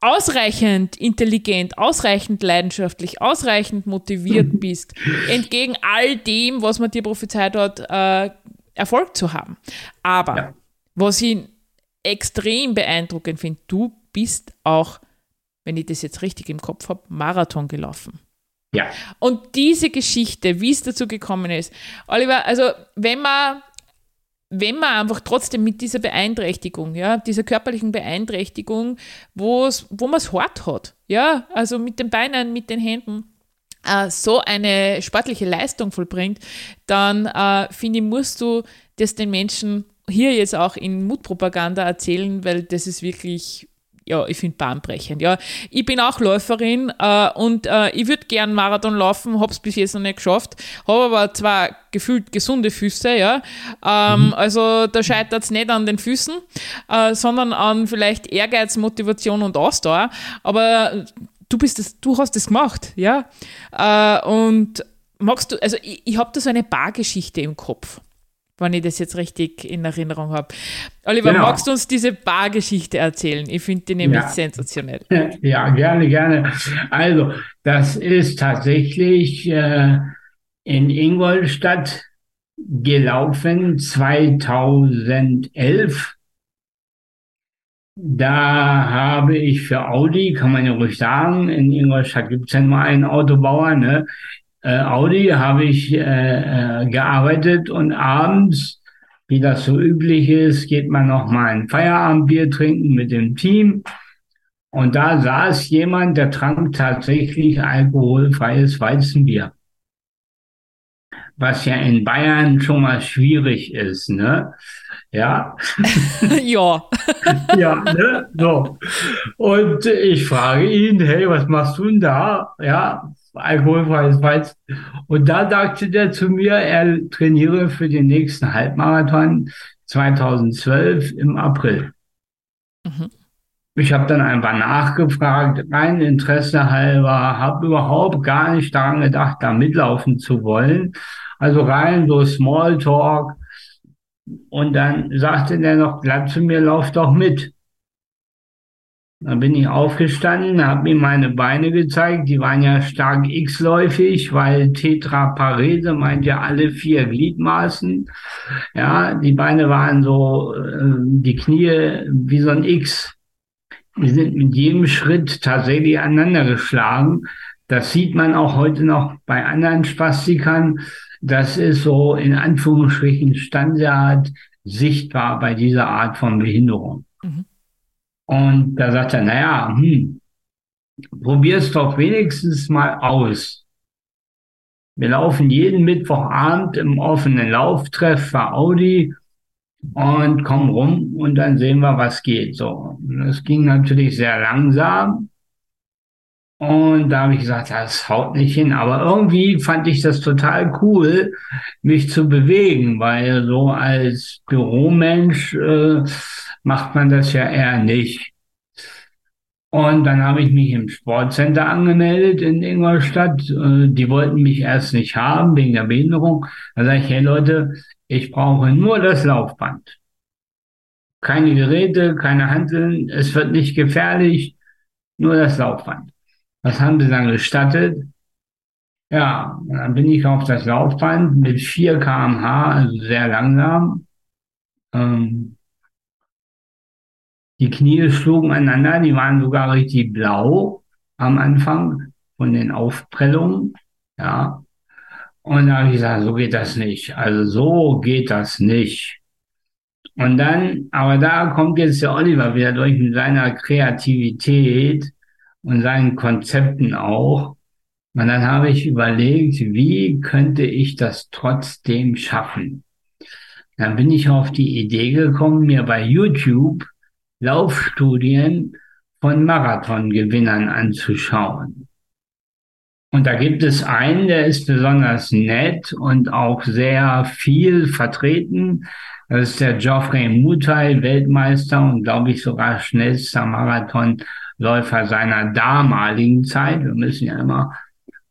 ausreichend intelligent, ausreichend leidenschaftlich, ausreichend motiviert [laughs] bist, entgegen all dem, was man dir prophezeit hat, äh, Erfolg zu haben. Aber ja. was ich extrem beeindruckend finde, du bist auch, wenn ich das jetzt richtig im Kopf habe, Marathon gelaufen. Ja. Und diese Geschichte, wie es dazu gekommen ist, Oliver, also wenn man wenn man einfach trotzdem mit dieser Beeinträchtigung, ja, dieser körperlichen Beeinträchtigung, wo man es hart hat, ja, also mit den Beinen, mit den Händen, äh, so eine sportliche Leistung vollbringt, dann äh, finde ich, musst du das den Menschen hier jetzt auch in Mutpropaganda erzählen, weil das ist wirklich ja, ich finde bahnbrechend. Ja, ich bin auch Läuferin äh, und äh, ich würde gern Marathon laufen, habe es bis jetzt noch nicht geschafft, habe aber zwar gefühlt gesunde Füße, ja. Ähm, mhm. Also da scheitert es nicht an den Füßen, äh, sondern an vielleicht Ehrgeiz, Motivation und Ausdauer. Aber du bist das, du hast es gemacht, ja. Äh, und magst du, also ich, ich habe da so eine Bargeschichte im Kopf wenn ich das jetzt richtig in Erinnerung habe. Oliver, genau. magst du uns diese Bargeschichte erzählen? Ich finde die nämlich ja. sensationell. [laughs] Ja, gerne, gerne. Also, das ist tatsächlich äh, in Ingolstadt gelaufen 2011. Da habe ich für Audi, kann man ja ruhig sagen, in Ingolstadt gibt es ja nur einen Autobauer, ne? Äh, Audi habe ich äh, äh, gearbeitet und abends, wie das so üblich ist, geht man noch mal ein Feierabendbier trinken mit dem Team. Und da saß jemand, der trank tatsächlich alkoholfreies Weizenbier. Was ja in Bayern schon mal schwierig ist, ne? Ja. [laughs] ja. [laughs] ja, ne? So. Und ich frage ihn, hey, was machst du denn da? Ja, alkoholfreies Weizen. Und da sagte der zu mir, er trainiere für den nächsten Halbmarathon 2012 im April. Mhm. Ich habe dann einfach nachgefragt, rein Interesse halber, habe überhaupt gar nicht daran gedacht, da mitlaufen zu wollen. Also rein so Smalltalk. Und dann sagte der noch glatt zu mir, lauf doch mit. Dann bin ich aufgestanden, habe ihm meine Beine gezeigt. Die waren ja stark x-läufig, weil Tetraparese meint ja alle vier Gliedmaßen. Ja, die Beine waren so, äh, die Knie wie so ein X. Die sind mit jedem Schritt tatsächlich aneinander geschlagen. Das sieht man auch heute noch bei anderen Spastikern. Das ist so in Anführungsstrichen Standard sichtbar bei dieser Art von Behinderung. Mhm. Und da sagt er, naja, hm, probier's doch wenigstens mal aus. Wir laufen jeden Mittwochabend im offenen Lauftreff für Audi und kommen rum und dann sehen wir, was geht. So, das ging natürlich sehr langsam. Und da habe ich gesagt, das haut nicht hin. Aber irgendwie fand ich das total cool, mich zu bewegen, weil so als Büromensch äh, macht man das ja eher nicht. Und dann habe ich mich im Sportcenter angemeldet in Ingolstadt. Äh, die wollten mich erst nicht haben wegen der Behinderung. Da sage ich, hey Leute, ich brauche nur das Laufband. Keine Geräte, keine Handeln, es wird nicht gefährlich, nur das Laufband. Was haben sie dann gestattet? Ja, dann bin ich auf das Laufband mit 4 kmh, also sehr langsam. Ähm, die Knie schlugen aneinander, die waren sogar richtig blau am Anfang von den Aufprellungen. Ja. Und da habe ich gesagt, so geht das nicht. Also so geht das nicht. Und dann, aber da kommt jetzt der Oliver wieder durch mit seiner Kreativität und seinen Konzepten auch. Und dann habe ich überlegt, wie könnte ich das trotzdem schaffen? Dann bin ich auf die Idee gekommen, mir bei YouTube Laufstudien von Marathongewinnern anzuschauen. Und da gibt es einen, der ist besonders nett und auch sehr viel vertreten. Das ist der Geoffrey Mutai, Weltmeister und glaube ich sogar schnellster Marathon Läufer seiner damaligen Zeit. Wir müssen ja immer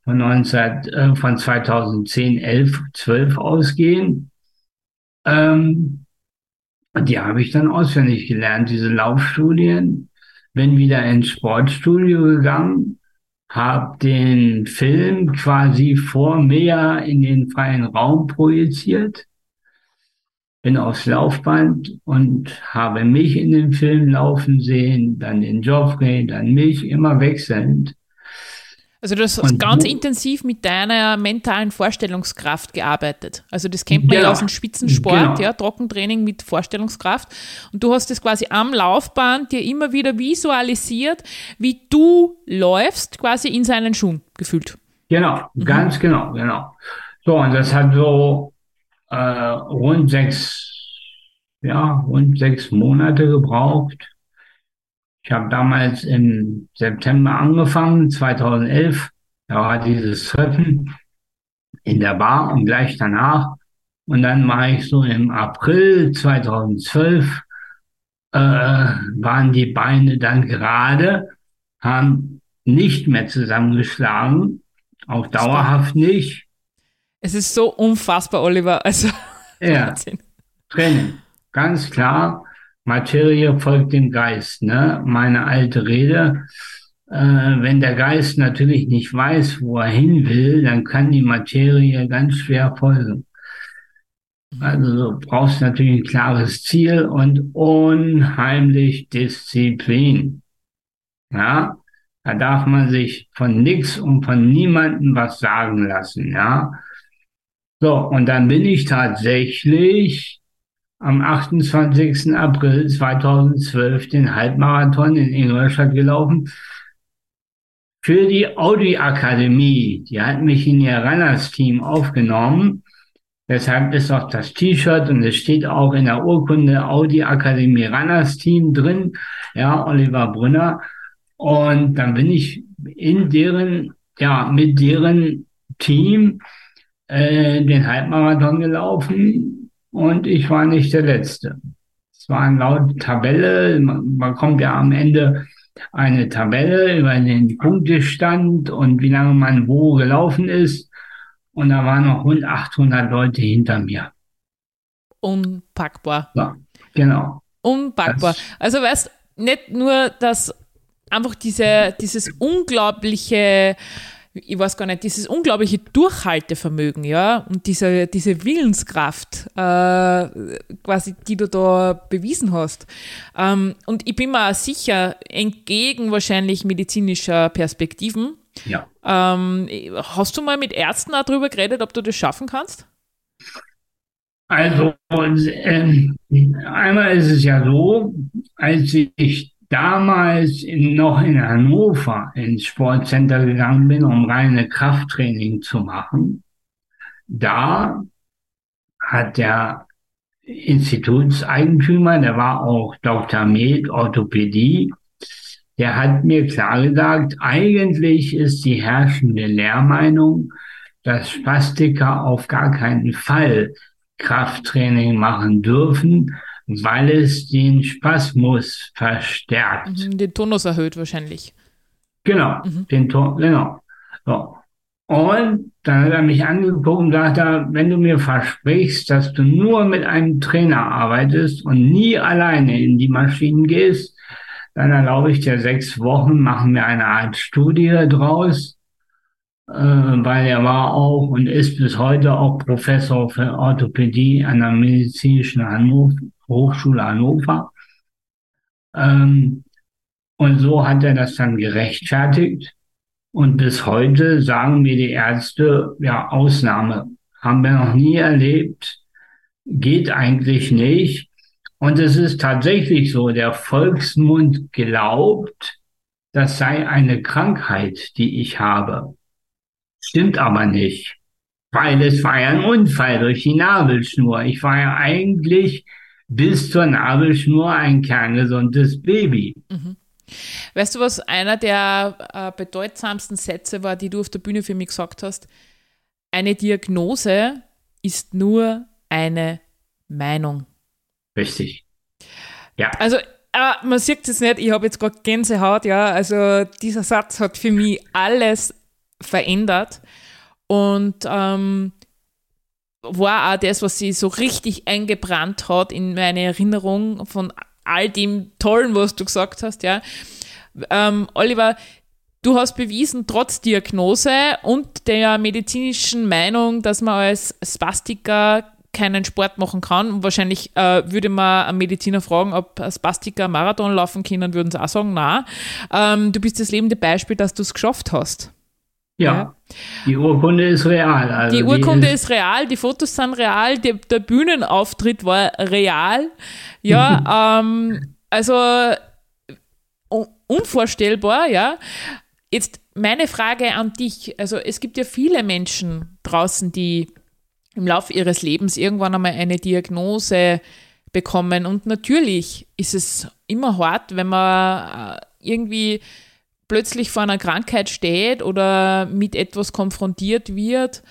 von, 19, äh, von 2010, 11, 12 ausgehen. Ähm, die habe ich dann auswendig gelernt, diese Laufstudien. Bin wieder ins Sportstudio gegangen, habe den Film quasi vor mir in den freien Raum projiziert bin aufs Laufband und habe mich in den Film laufen sehen, dann den Joffrey, dann mich, immer wechselnd. Also du hast und ganz intensiv mit deiner mentalen Vorstellungskraft gearbeitet. Also das kennt man genau. ja aus dem Spitzensport, genau. ja, Trockentraining mit Vorstellungskraft. Und du hast das quasi am Laufband dir immer wieder visualisiert, wie du läufst, quasi in seinen Schuhen gefühlt. Genau, mhm. ganz genau, genau. So, und das hat so äh, rund sechs, ja, rund sechs Monate gebraucht. Ich habe damals im September angefangen, 2011. Da war dieses Treffen in der Bar und gleich danach. Und dann war ich so im April 2012, äh, waren die Beine dann gerade, haben nicht mehr zusammengeschlagen, auch dauerhaft nicht. Es ist so unfassbar, Oliver. Also, [laughs] ja. Training. Ganz klar, Materie folgt dem Geist. Ne? Meine alte Rede. Äh, wenn der Geist natürlich nicht weiß, wo er hin will, dann kann die Materie ganz schwer folgen. Also du brauchst natürlich ein klares Ziel und unheimlich Disziplin. Ja, da darf man sich von nichts und von niemandem was sagen lassen. Ja, so, und dann bin ich tatsächlich am 28. April 2012 den Halbmarathon in Ingolstadt gelaufen für die Audi Akademie. Die hat mich in ihr Runners Team aufgenommen. Deshalb ist auch das T-Shirt und es steht auch in der Urkunde Audi Akademie Runners Team drin. Ja, Oliver Brunner. Und dann bin ich in deren, ja, mit deren Team äh, den Halbmarathon gelaufen und ich war nicht der Letzte. Es war eine laut Tabelle, man, man kommt ja am Ende eine Tabelle über den Punktestand und wie lange man wo gelaufen ist. Und da waren noch rund 800 Leute hinter mir. Unpackbar. Ja, genau. Unpackbar. Das, also weißt, nicht nur, dass einfach diese, dieses unglaubliche ich weiß gar nicht, dieses unglaubliche Durchhaltevermögen, ja, und diese, diese Willenskraft, äh, quasi, die du da bewiesen hast. Ähm, und ich bin mir auch sicher, entgegen wahrscheinlich medizinischer Perspektiven, ja. ähm, hast du mal mit Ärzten auch darüber geredet, ob du das schaffen kannst? Also, ähm, einmal ist es ja so, als ich damals in, noch in Hannover ins Sportcenter gegangen bin, um reine Krafttraining zu machen, da hat der Institutseigentümer, der war auch Dr. Med, Orthopädie, der hat mir klar gesagt, eigentlich ist die herrschende Lehrmeinung, dass Spastiker auf gar keinen Fall Krafttraining machen dürfen, weil es den Spasmus verstärkt. Mhm, den Tonus erhöht wahrscheinlich. Genau, mhm. den Ton, genau. So. Und dann hat er mich angeguckt und sagte, wenn du mir versprichst, dass du nur mit einem Trainer arbeitest und nie alleine in die Maschinen gehst, dann erlaube ich dir sechs Wochen, machen wir eine Art Studie draus, äh, weil er war auch und ist bis heute auch Professor für Orthopädie an der Medizinischen Hannover, Hochschule Hannover. Ähm, und so hat er das dann gerechtfertigt. Und bis heute sagen mir die Ärzte, ja, Ausnahme haben wir noch nie erlebt, geht eigentlich nicht. Und es ist tatsächlich so, der Volksmund glaubt, das sei eine Krankheit, die ich habe. Stimmt aber nicht, weil es war ja ein Unfall durch die Nabelschnur. Ich war ja eigentlich bis zur Nabelschnur ein kerngesundes Baby. Mhm. Weißt du, was einer der äh, bedeutsamsten Sätze war, die du auf der Bühne für mich gesagt hast? Eine Diagnose ist nur eine Meinung. Richtig. Ja. Also, äh, man sieht es nicht, ich habe jetzt gerade Gänsehaut, ja. Also, dieser Satz hat für mich alles verändert. Und ähm, war auch das, was sie so richtig eingebrannt hat in meine Erinnerung von all dem Tollen, was du gesagt hast, ja. Ähm, Oliver, du hast bewiesen, trotz Diagnose und der medizinischen Meinung, dass man als Spastiker keinen Sport machen kann. Und wahrscheinlich äh, würde man einen Mediziner fragen, ob Spastiker Marathon laufen können, würden sie auch sagen, na. Ähm, du bist das lebende Beispiel, dass du es geschafft hast. Ja, die Urkunde ist real. Also die Urkunde die ist, ist, real, die Fotos sind real, die, der Bühnenauftritt war real. Ja, [laughs] ähm, also unvorstellbar, ja. Jetzt meine Frage an dich. Also es gibt ja viele Menschen draußen, die im Laufe ihres Lebens irgendwann einmal eine Diagnose bekommen. Und natürlich ist es immer hart, wenn man äh, irgendwie plötzlich vor einer Krankheit steht oder mit etwas konfrontiert wird,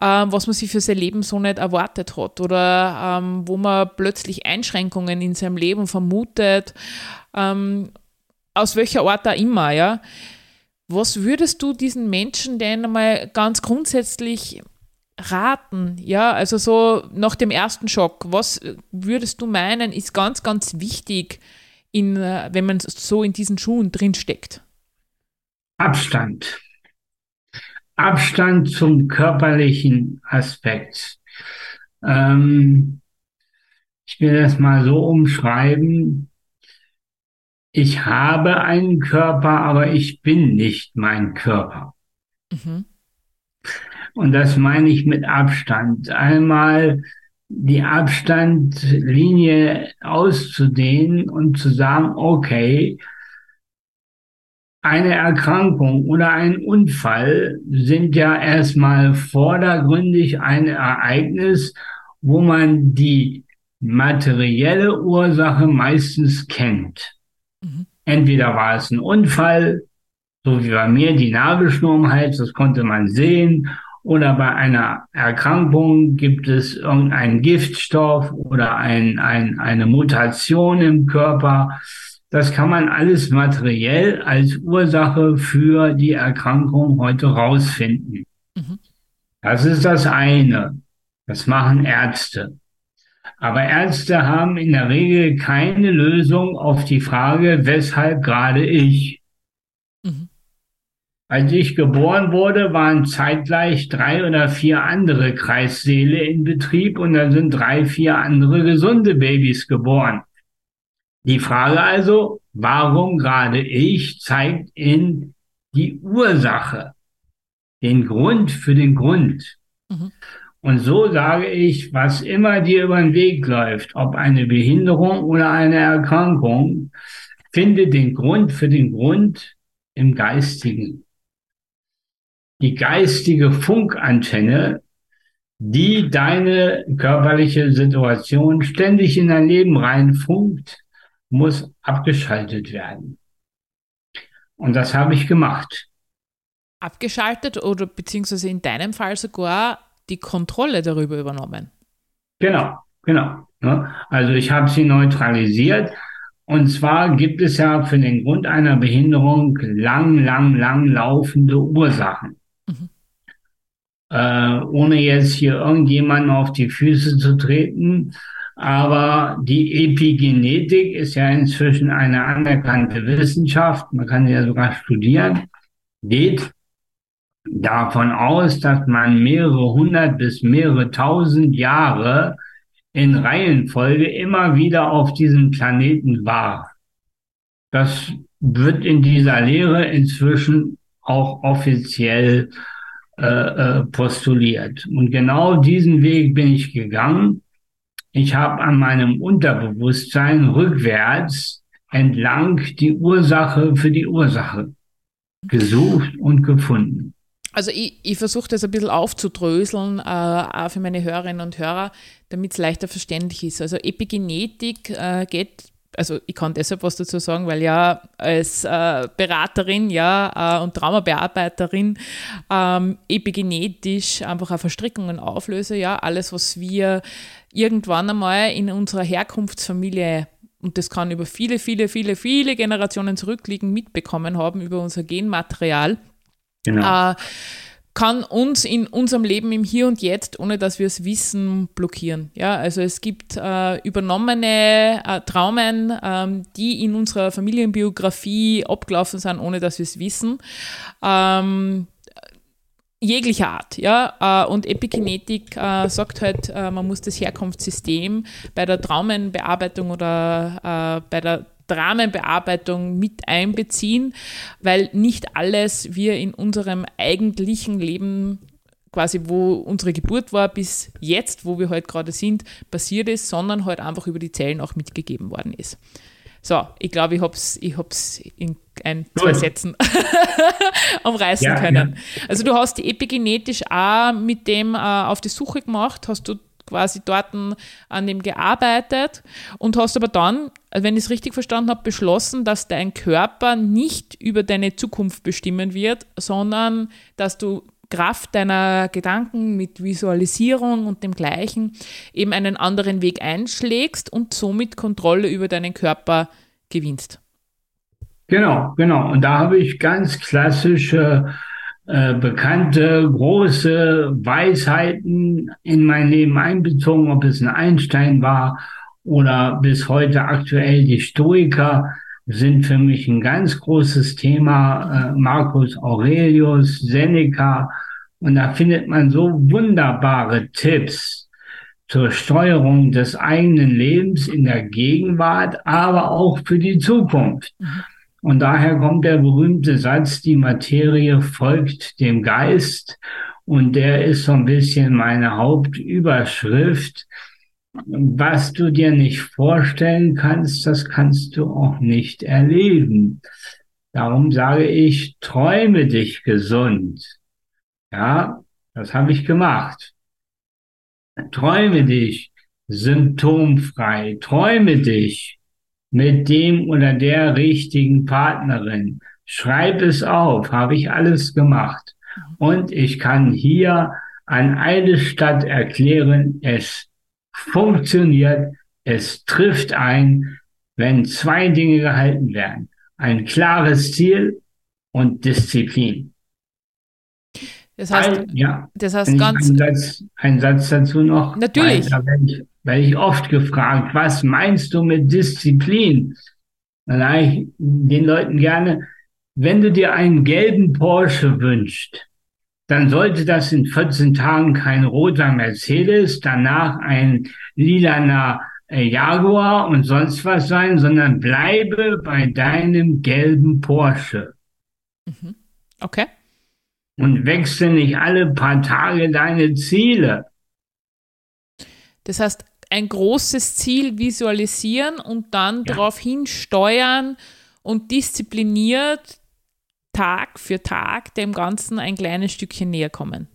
ähm, was man sich für sein Leben so nicht erwartet hat oder ähm, wo man plötzlich Einschränkungen in seinem Leben vermutet, ähm, aus welcher Art auch immer, ja. Was würdest du diesen Menschen denn einmal ganz grundsätzlich raten? Ja, also so nach dem ersten Schock, was würdest du meinen, ist ganz, ganz wichtig, in, äh, wenn man so in diesen Schuhen drinsteckt? Abstand. Abstand zum körperlichen Aspekt. Ähm, ich will das mal so umschreiben. Ich habe einen Körper, aber ich bin nicht mein Körper. Mhm. Und das meine ich mit Abstand. Einmal die Abstandlinie auszudehnen und zu sagen, okay, eine Erkrankung oder ein Unfall sind ja erstmal vordergründig ein Ereignis, wo man die materielle Ursache meistens kennt. Mhm. Entweder war es ein Unfall, so wie bei mir die Nabelschnur im Hals, das konnte man sehen, oder bei einer Erkrankung gibt es irgendeinen Giftstoff oder ein, ein, eine Mutation im Körper das kann man alles materiell als Ursache für die Erkrankung heute rausfinden. Mhm. Das ist das eine. Das machen Ärzte. Aber Ärzte haben in der Regel keine Lösung auf die Frage, weshalb gerade ich. Als ich geboren wurde, waren zeitgleich drei oder vier andere Kreissäle in Betrieb und dann sind drei, vier andere gesunde Babys geboren. Die Frage also, warum gerade ich, zeigt in die Ursache, den Grund für den Grund. Mhm. Und so sage ich, was immer dir über den Weg läuft, ob eine Behinderung oder eine Erkrankung, finde den Grund für den Grund im Geistigen die geistige Funkantenne, die deine körperliche Situation ständig in dein Leben reinfunkt, muss abgeschaltet werden. Und das habe ich gemacht. Abgeschaltet oder beziehungsweise in deinem Fall sogar die Kontrolle darüber übernommen. Genau, genau. Ne? Also ich habe sie neutralisiert. Und zwar gibt es ja für den Grund einer Behinderung lang, lang, lang laufende Ursachen. Äh, ohne jetzt hier irgendjemanden auf die Füße zu treten. Aber die Epigenetik ist ja inzwischen eine anerkannte Wissenschaft. Man kann sie ja sogar studieren. Geht davon aus, dass man mehrere hundert bis mehrere tausend Jahre in Reihenfolge immer wieder auf diesem Planeten war. Das wird in dieser Lehre inzwischen auch offiziell äh, äh, postuliert. Und genau diesen Weg bin ich gegangen. Ich habe an meinem Unterbewusstsein rückwärts entlang die Ursache für die Ursache gesucht und gefunden. Also ich, ich versuche das ein bisschen aufzudröseln, äh, auch für meine Hörerinnen und Hörer, damit es leichter verständlich ist. Also Epigenetik äh, geht also ich kann deshalb was dazu sagen, weil ja als äh, Beraterin ja, äh, und Traumabearbeiterin ähm, epigenetisch einfach auch Verstrickungen auflöse, ja, alles, was wir irgendwann einmal in unserer Herkunftsfamilie und das kann über viele, viele, viele, viele Generationen zurückliegen, mitbekommen haben über unser Genmaterial. Genau. Äh, kann uns in unserem Leben im Hier und Jetzt, ohne dass wir es wissen, blockieren. Ja, also es gibt äh, übernommene äh, Traumen, ähm, die in unserer Familienbiografie abgelaufen sind, ohne dass wir es wissen. Ähm, jeglicher Art, ja, äh, und Epigenetik äh, sagt halt, äh, man muss das Herkunftssystem bei der Traumenbearbeitung oder bei der Dramenbearbeitung mit einbeziehen, weil nicht alles wir in unserem eigentlichen Leben quasi, wo unsere Geburt war, bis jetzt, wo wir heute gerade sind, passiert ist, sondern halt einfach über die Zellen auch mitgegeben worden ist. So, ich glaube, ich habe es ich hab's in ein, zwei Sätzen [laughs] umreißen ja, können. Ja. Also du hast die epigenetisch auch mit dem äh, auf die Suche gemacht, hast du quasi dort an dem gearbeitet und hast aber dann, wenn ich es richtig verstanden habe, beschlossen, dass dein Körper nicht über deine Zukunft bestimmen wird, sondern dass du Kraft deiner Gedanken mit Visualisierung und dem Gleichen eben einen anderen Weg einschlägst und somit Kontrolle über deinen Körper gewinnst. Genau, genau. Und da habe ich ganz klassische äh, bekannte große Weisheiten in mein Leben einbezogen, ob es ein Einstein war oder bis heute aktuell die Stoiker sind für mich ein ganz großes Thema. Äh, Marcus Aurelius, Seneca. Und da findet man so wunderbare Tipps zur Steuerung des eigenen Lebens in der Gegenwart, aber auch für die Zukunft. Mhm. Und daher kommt der berühmte Satz, die Materie folgt dem Geist. Und der ist so ein bisschen meine Hauptüberschrift. Was du dir nicht vorstellen kannst, das kannst du auch nicht erleben. Darum sage ich, träume dich gesund. Ja, das habe ich gemacht. Träume dich symptomfrei. Träume dich mit dem oder der richtigen Partnerin. Schreib es auf, habe ich alles gemacht. Und ich kann hier an eine Stadt erklären, es funktioniert, es trifft ein, wenn zwei Dinge gehalten werden. Ein klares Ziel und Disziplin. Das heißt, Weil, ja, das heißt ganz. Ein Satz, ein Satz dazu noch. Natürlich. Weil, werde ich oft gefragt, was meinst du mit Disziplin? Dann sage ich den Leuten gerne, wenn du dir einen gelben Porsche wünschst, dann sollte das in 14 Tagen kein roter Mercedes, danach ein lilaner äh, Jaguar und sonst was sein, sondern bleibe bei deinem gelben Porsche. Mhm. Okay. Und wechsle nicht alle paar Tage deine Ziele. Das heißt, ein großes Ziel visualisieren und dann ja. darauf hinsteuern und diszipliniert Tag für Tag dem Ganzen ein kleines Stückchen näher kommen.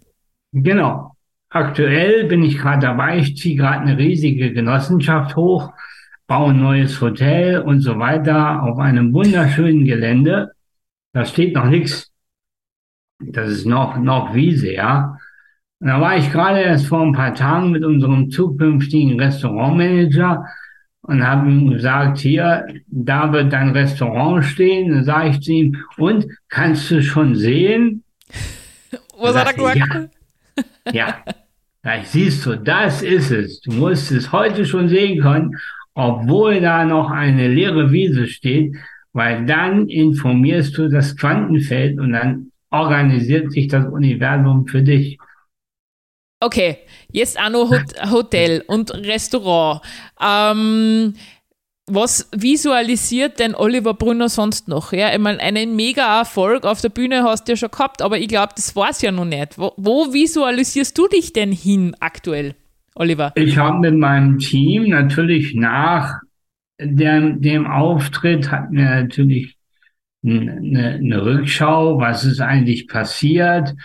Genau. Aktuell bin ich gerade dabei, ich ziehe gerade eine riesige Genossenschaft hoch, baue ein neues Hotel und so weiter auf einem wunderschönen Gelände. Da steht noch nichts. Das ist noch, noch Wiese, ja. Und da war ich gerade erst vor ein paar Tagen mit unserem zukünftigen Restaurantmanager und habe ihm gesagt, hier, da wird dein Restaurant stehen. Dann sage ich zu ihm, und kannst du schon sehen? [laughs] Was hat er gesagt? Ja. ja. [laughs] Da siehst du, das ist es. Du musst es heute schon sehen können, obwohl da noch eine leere Wiese steht, weil dann informierst du das Quantenfeld und dann organisiert sich das Universum für dich. Okay, jetzt auch noch [laughs] Hotel und Restaurant. Ähm, was visualisiert denn Oliver Brunner sonst noch? Ja, ich meine, einen mega Erfolg auf der Bühne hast du ja schon gehabt, aber ich glaube, das war es ja noch nicht. Wo, wo, visualisierst du dich denn hin aktuell, Oliver? Ich habe mit meinem Team natürlich nach dem, dem Auftritt hatten wir natürlich eine, eine Rückschau, was ist eigentlich passiert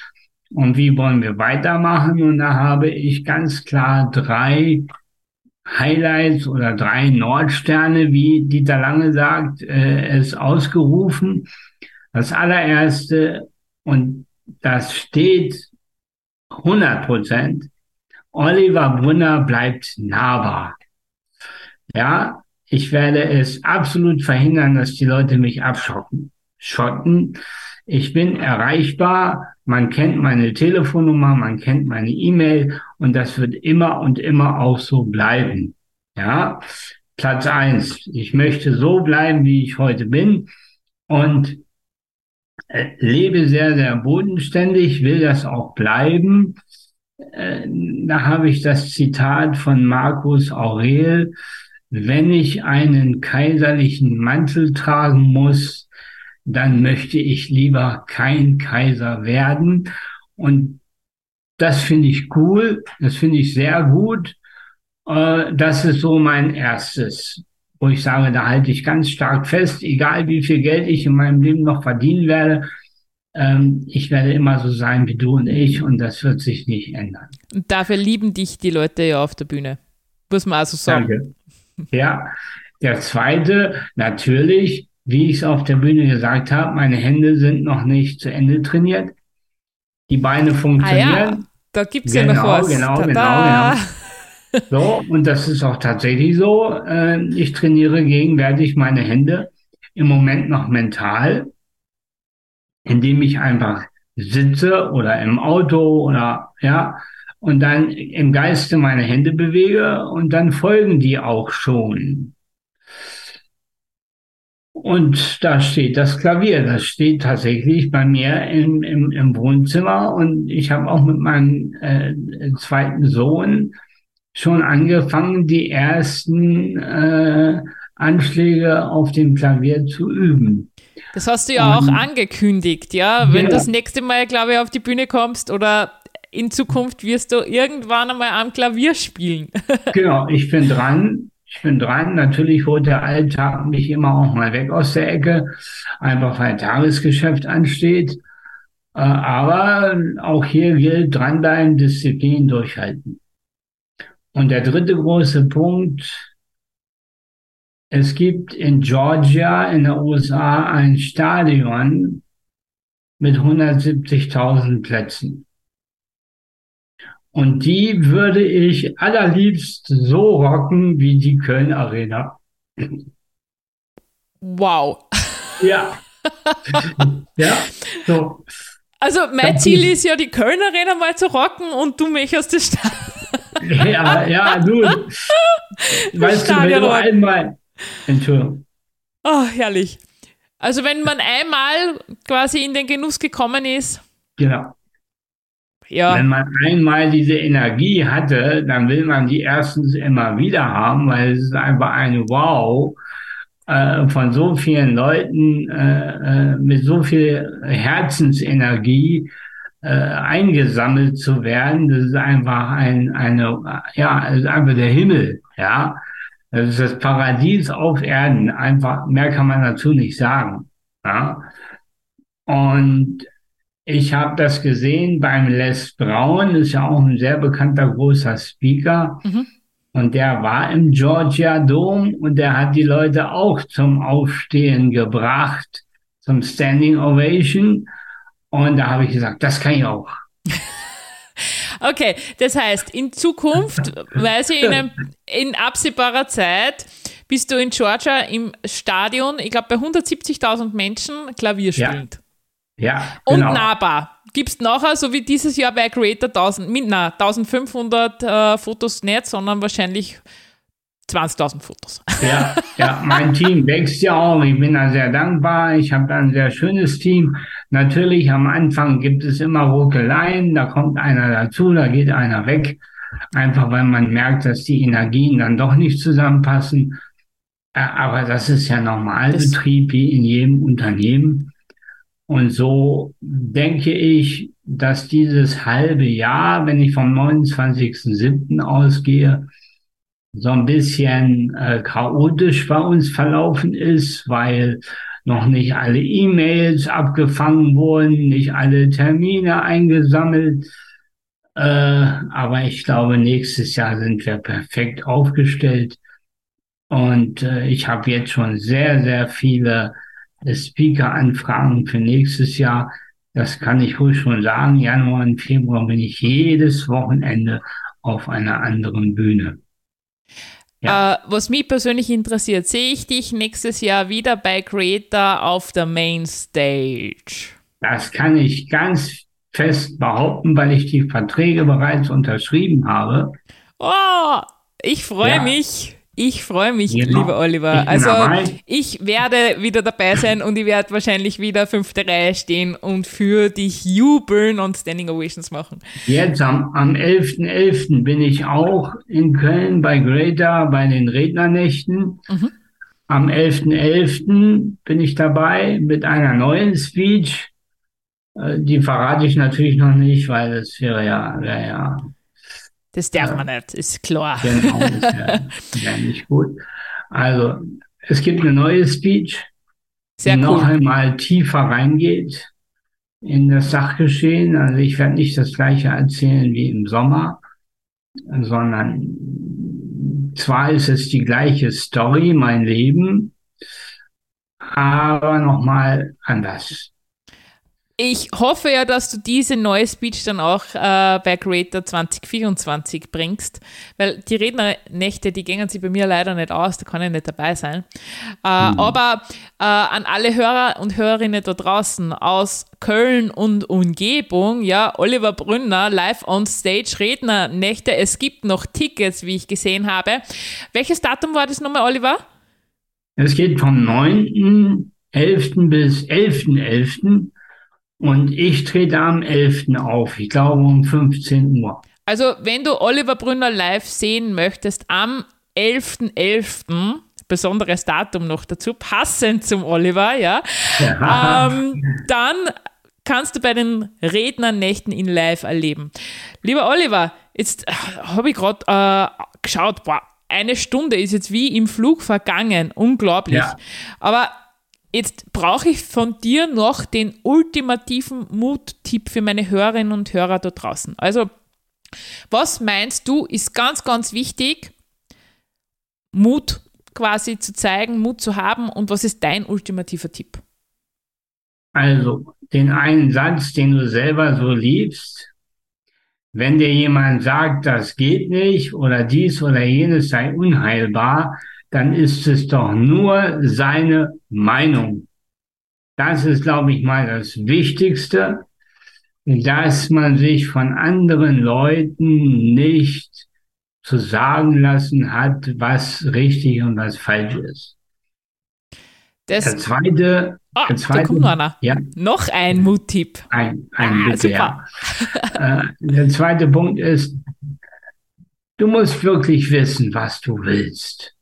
und wie wollen wir weitermachen. Und da habe ich ganz klar drei Highlights oder drei Nordsterne, wie Dieter Lange sagt, äh, es ausgerufen. Das allererste, und das steht 100 Prozent, Oliver Brunner bleibt nahbar. Ja, ich werde es absolut verhindern, dass die Leute mich abschotten. Schotten. Ich bin erreichbar. Man kennt meine Telefonnummer, man kennt meine E-Mail und das wird immer und immer auch so bleiben. Ja. Platz eins. Ich möchte so bleiben, wie ich heute bin und äh, lebe sehr, sehr bodenständig, will das auch bleiben. Äh, da habe ich das Zitat von Markus Aurel wenn ich einen kaiserlichen Mantel tragen muss, dann möchte ich lieber kein Kaiser werden. Und das finde ich cool, das finde ich sehr gut. Äh, das ist so mein erstes, wo ich sage, da halte ich ganz stark fest, egal wie viel Geld ich in meinem Leben noch verdienen werde. Ähm, ich werde immer so sein wie du und ich und das wird sich nicht ändern. Und dafür lieben dich die Leute ja auf der Bühne. Muss man also sagen. Danke. Ja, der zweite, natürlich, wie ich es auf der Bühne gesagt habe, meine Hände sind noch nicht zu Ende trainiert. Die Beine funktionieren. Ah ja, da gibt es genau, ja noch was. Genau, Tada. genau, genau. [laughs] So, und das ist auch tatsächlich so. Äh, ich trainiere gegenwärtig meine Hände im Moment noch mental, indem ich einfach sitze oder im Auto oder ja, und dann im Geiste meine Hände bewege und dann folgen die auch schon. Und da steht das Klavier, das steht tatsächlich bei mir im, im, im Wohnzimmer und ich habe auch mit meinem äh, zweiten Sohn schon angefangen, die ersten äh, Anschläge auf dem Klavier zu üben. Das hast du ja und, auch angekündigt, ja? Wenn ja. du das nächste Mal, glaube ich, auf die Bühne kommst oder in Zukunft wirst du irgendwann einmal am Klavier spielen. [laughs] genau, ich bin dran. Ich bin dran. Natürlich holt der Alltag mich immer auch mal weg aus der Ecke, einfach weil Tagesgeschäft ansteht. Äh, aber auch hier gilt dranbleiben, Disziplin durchhalten. Und der dritte große Punkt, es gibt in Georgia in den USA ein Stadion mit 170.000 Plätzen. Und die würde ich allerliebst so rocken wie die Köln Arena. Wow. Ja. [laughs] ja, so. Also mein Ziel ist ja, die Köln Arena mal zu rocken und du mich aus der Stadt. ja, ja, du. weißt du, wenn du einmal. Entschuldigung. Oh, herrlich. Also wenn man einmal quasi in den Genuss gekommen ist. Genau. Ja. Wenn man einmal diese Energie hatte, dann will man die erstens immer wieder haben, weil es ist einfach eine Wow äh, von so vielen Leuten äh, äh mit so viel Herzensenergie äh, eingesammelt zu werden. Das ist einfach ein, eine, ja, ist einfach der Himmel, ja. Das ist das Paradies auf Erden. Einfach, mehr kann man dazu nicht sagen. Ja. Und ich habe das gesehen beim Les Brown, ist ja auch ein sehr bekannter großer Speaker. Mhm. Und der war im Georgia Dome und der hat die Leute auch zum Aufstehen gebracht, zum Standing Ovation. Und da habe ich gesagt, das kann ich auch. [laughs] Okay, das heißt, in Zukunft, [laughs] weiß ich, in, in absehbarer Zeit, bist du in Georgia im Stadion, ich glaube bei 170.000 Menschen, Klavier spielend. Ja. Ja, genau. Und nahbar. Gibst nachher, so wie dieses Jahr bei Creator 1000, na, 1500 äh, Fotos nicht, sondern wahrscheinlich 20.000 Fotos. Ja, ja, mein Team wächst ja auch. Ich bin da sehr dankbar. Ich habe da ein sehr schönes Team. Natürlich am Anfang gibt es immer Ruckeleien. Da kommt einer dazu, da geht einer weg. Einfach weil man merkt, dass die Energien dann doch nicht zusammenpassen. Äh, aber das ist ja Normalbetrieb wie in jedem Unternehmen. Und so denke ich, dass dieses halbe Jahr, wenn ich vom 29.07. ausgehe, so ein bisschen äh, chaotisch bei uns verlaufen ist, weil noch nicht alle E-Mails abgefangen wurden, nicht alle Termine eingesammelt. Äh, aber ich glaube, nächstes Jahr sind wir perfekt aufgestellt. Und äh, ich habe jetzt schon sehr, sehr viele Speaker-Anfragen für nächstes Jahr. Das kann ich ruhig schon sagen. Januar und Februar bin ich jedes Wochenende auf einer anderen Bühne. Ja. Äh, was mich persönlich interessiert, sehe ich dich nächstes Jahr wieder bei Creator auf der Main Stage? Das kann ich ganz fest behaupten, weil ich die Verträge bereits unterschrieben habe. Oh, ich freue ja. mich. Ich freue mich, genau. lieber Oliver. Also ich werde wieder dabei sein und ich werde wahrscheinlich wieder fünfte Reihe stehen und für dich jubeln und Standing Ovations machen. Jetzt am, am 11.11. .11. bin ich auch in Köln bei Greater bei den Rednernächten. Mhm. Am 11.11. .11. bin ich dabei mit einer neuen Speech. Äh, die verrate ich natürlich noch nicht, weil das wäre ja, wäre ja das darf ja. man nicht, ist klar. Genau, das wäre wär [laughs] nicht gut. Also, es gibt eine neue Speech, Sehr die cool. noch einmal tiefer reingeht in das Sachgeschehen. Also ich werde nicht das gleiche erzählen wie im Sommer, sondern zwar ist es die gleiche Story, mein Leben, aber nochmal anders. Ich hoffe ja, dass du diese neue Speech dann auch äh, bei Creator 2024 bringst, weil die Rednernächte, die gehen sich bei mir leider nicht aus, da kann ich nicht dabei sein. Äh, mhm. Aber äh, an alle Hörer und Hörerinnen da draußen aus Köln und Umgebung, ja, Oliver Brünner, live on stage, Rednernächte, es gibt noch Tickets, wie ich gesehen habe. Welches Datum war das nochmal, Oliver? Es geht vom 9.11. bis 11.11. .11. Und ich trete am 11. auf, ich glaube um 15 Uhr. Also, wenn du Oliver Brünner live sehen möchtest, am 11.11., .11., besonderes Datum noch dazu, passend zum Oliver, ja, ja. Ähm, dann kannst du bei den Rednernächten ihn live erleben. Lieber Oliver, jetzt äh, habe ich gerade äh, geschaut, boah, eine Stunde ist jetzt wie im Flug vergangen, unglaublich. Ja. Aber Jetzt brauche ich von dir noch den ultimativen Muttipp für meine Hörerinnen und Hörer da draußen. Also, was meinst du, ist ganz, ganz wichtig, Mut quasi zu zeigen, Mut zu haben und was ist dein ultimativer Tipp? Also, den einen Satz, den du selber so liebst, wenn dir jemand sagt, das geht nicht oder dies oder jenes sei unheilbar, dann ist es doch nur seine Meinung. Das ist, glaube ich, mal das Wichtigste, dass man sich von anderen Leuten nicht zu sagen lassen hat, was richtig und was falsch ist. Das, der zweite, ah, der zweite, da kommt noch einer. Ja. Noch ein Muttipp. Ein, ein ah, bitte, ja. äh, der zweite Punkt ist, du musst wirklich wissen, was du willst.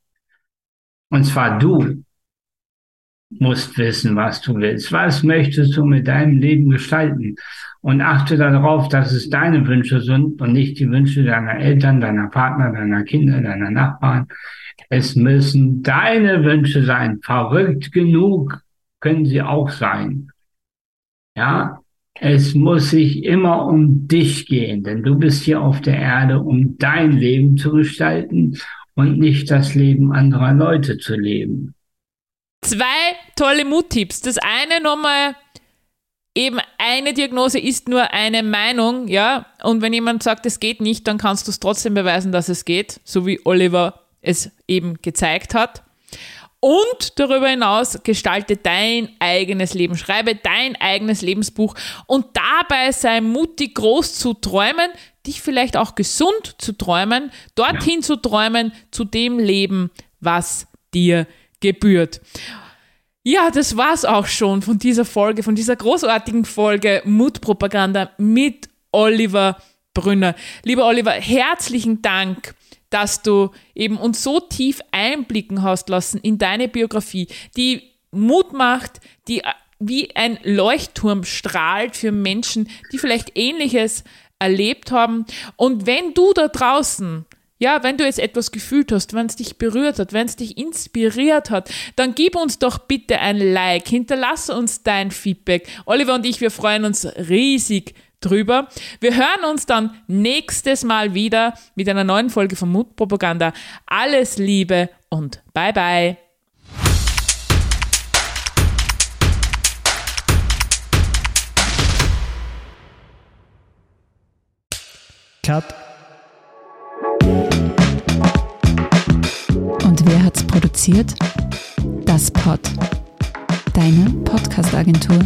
Und zwar du musst wissen, was du willst. Was möchtest du mit deinem Leben gestalten? Und achte darauf, dass es deine Wünsche sind und nicht die Wünsche deiner Eltern, deiner Partner, deiner Kinder, deiner Nachbarn. Es müssen deine Wünsche sein. Verrückt genug können sie auch sein. Ja, es muss sich immer um dich gehen, denn du bist hier auf der Erde, um dein Leben zu gestalten und nicht das Leben anderer Leute zu leben. Zwei tolle Muttipps. Das eine nochmal, eben eine Diagnose ist nur eine Meinung, ja. Und wenn jemand sagt, es geht nicht, dann kannst du es trotzdem beweisen, dass es geht, so wie Oliver es eben gezeigt hat. Und darüber hinaus gestalte dein eigenes Leben, schreibe dein eigenes Lebensbuch und dabei sei mutig, groß zu träumen, dich vielleicht auch gesund zu träumen, dorthin ja. zu träumen, zu dem Leben, was dir gebührt. Ja, das war's auch schon von dieser Folge, von dieser großartigen Folge Mutpropaganda mit Oliver Brünner. Lieber Oliver, herzlichen Dank, dass du eben uns so tief einblicken hast lassen in deine Biografie, die Mut macht, die wie ein Leuchtturm strahlt für Menschen, die vielleicht Ähnliches erlebt haben. Und wenn du da draußen ja, wenn du jetzt etwas gefühlt hast, wenn es dich berührt hat, wenn es dich inspiriert hat, dann gib uns doch bitte ein Like, hinterlasse uns dein Feedback. Oliver und ich, wir freuen uns riesig drüber. Wir hören uns dann nächstes Mal wieder mit einer neuen Folge von Mutpropaganda. Alles Liebe und bye bye. Cut Und wer hat's produziert? Das Pod. Deine Podcast-Agentur.